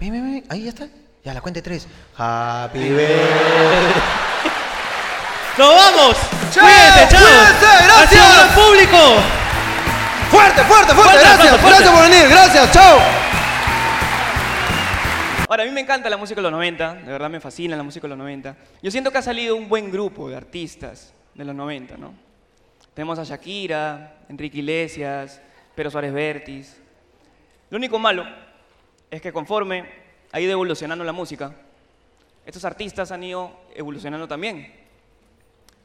Ven, ven, ven, ahí ya está. Ya, la cuenta de tres. Happy [laughs] birthday. ¡Nos vamos! ¡Cuídense, chao! ¡Cuídense! ¡Ha sido ¡Gracias! un gran público! Fuerte, fuerte, fuerte, Fuerte, gracias, fuerte. gracias por venir, gracias, chao. Ahora, a mí me encanta la música de los 90, de verdad me fascina la música de los 90. Yo siento que ha salido un buen grupo de artistas de los 90, ¿no? Tenemos a Shakira, Enrique Iglesias, Pedro Suárez Vértiz. Lo único malo es que conforme ha ido evolucionando la música, estos artistas han ido evolucionando también.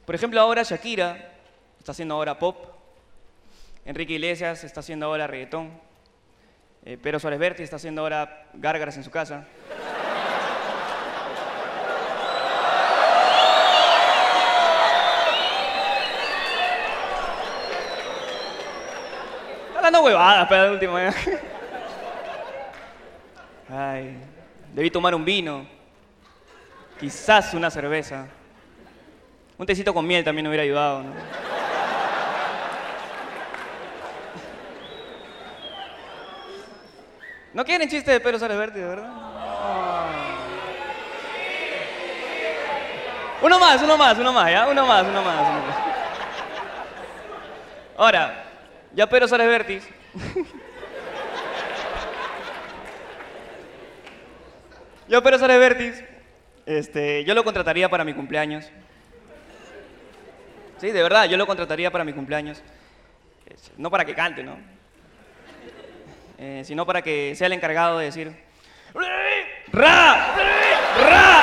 Por ejemplo, ahora Shakira está haciendo ahora pop, Enrique Iglesias está haciendo ahora reggaetón, eh, Pedro Suárez Vértiz está haciendo ahora gárgaras en su casa. Está hablando huevadas, pero al último. ¿eh? Ay, debí tomar un vino. Quizás una cerveza. Un tecito con miel también me hubiera ayudado, ¿no? ¿No quieren chiste de Pedro Suárez Vértiz, verdad? Uno más, uno más, uno más, ¿ya? Uno más, uno más, uno más. Ahora, ya Pedro Suárez Vértiz. [laughs] yo Pedro Suárez Vértiz, este, yo lo contrataría para mi cumpleaños. Sí, de verdad, yo lo contrataría para mi cumpleaños. No para que cante, ¿no? eh, sino para que sea el encargado de decir ¡Ra! ¡Ra!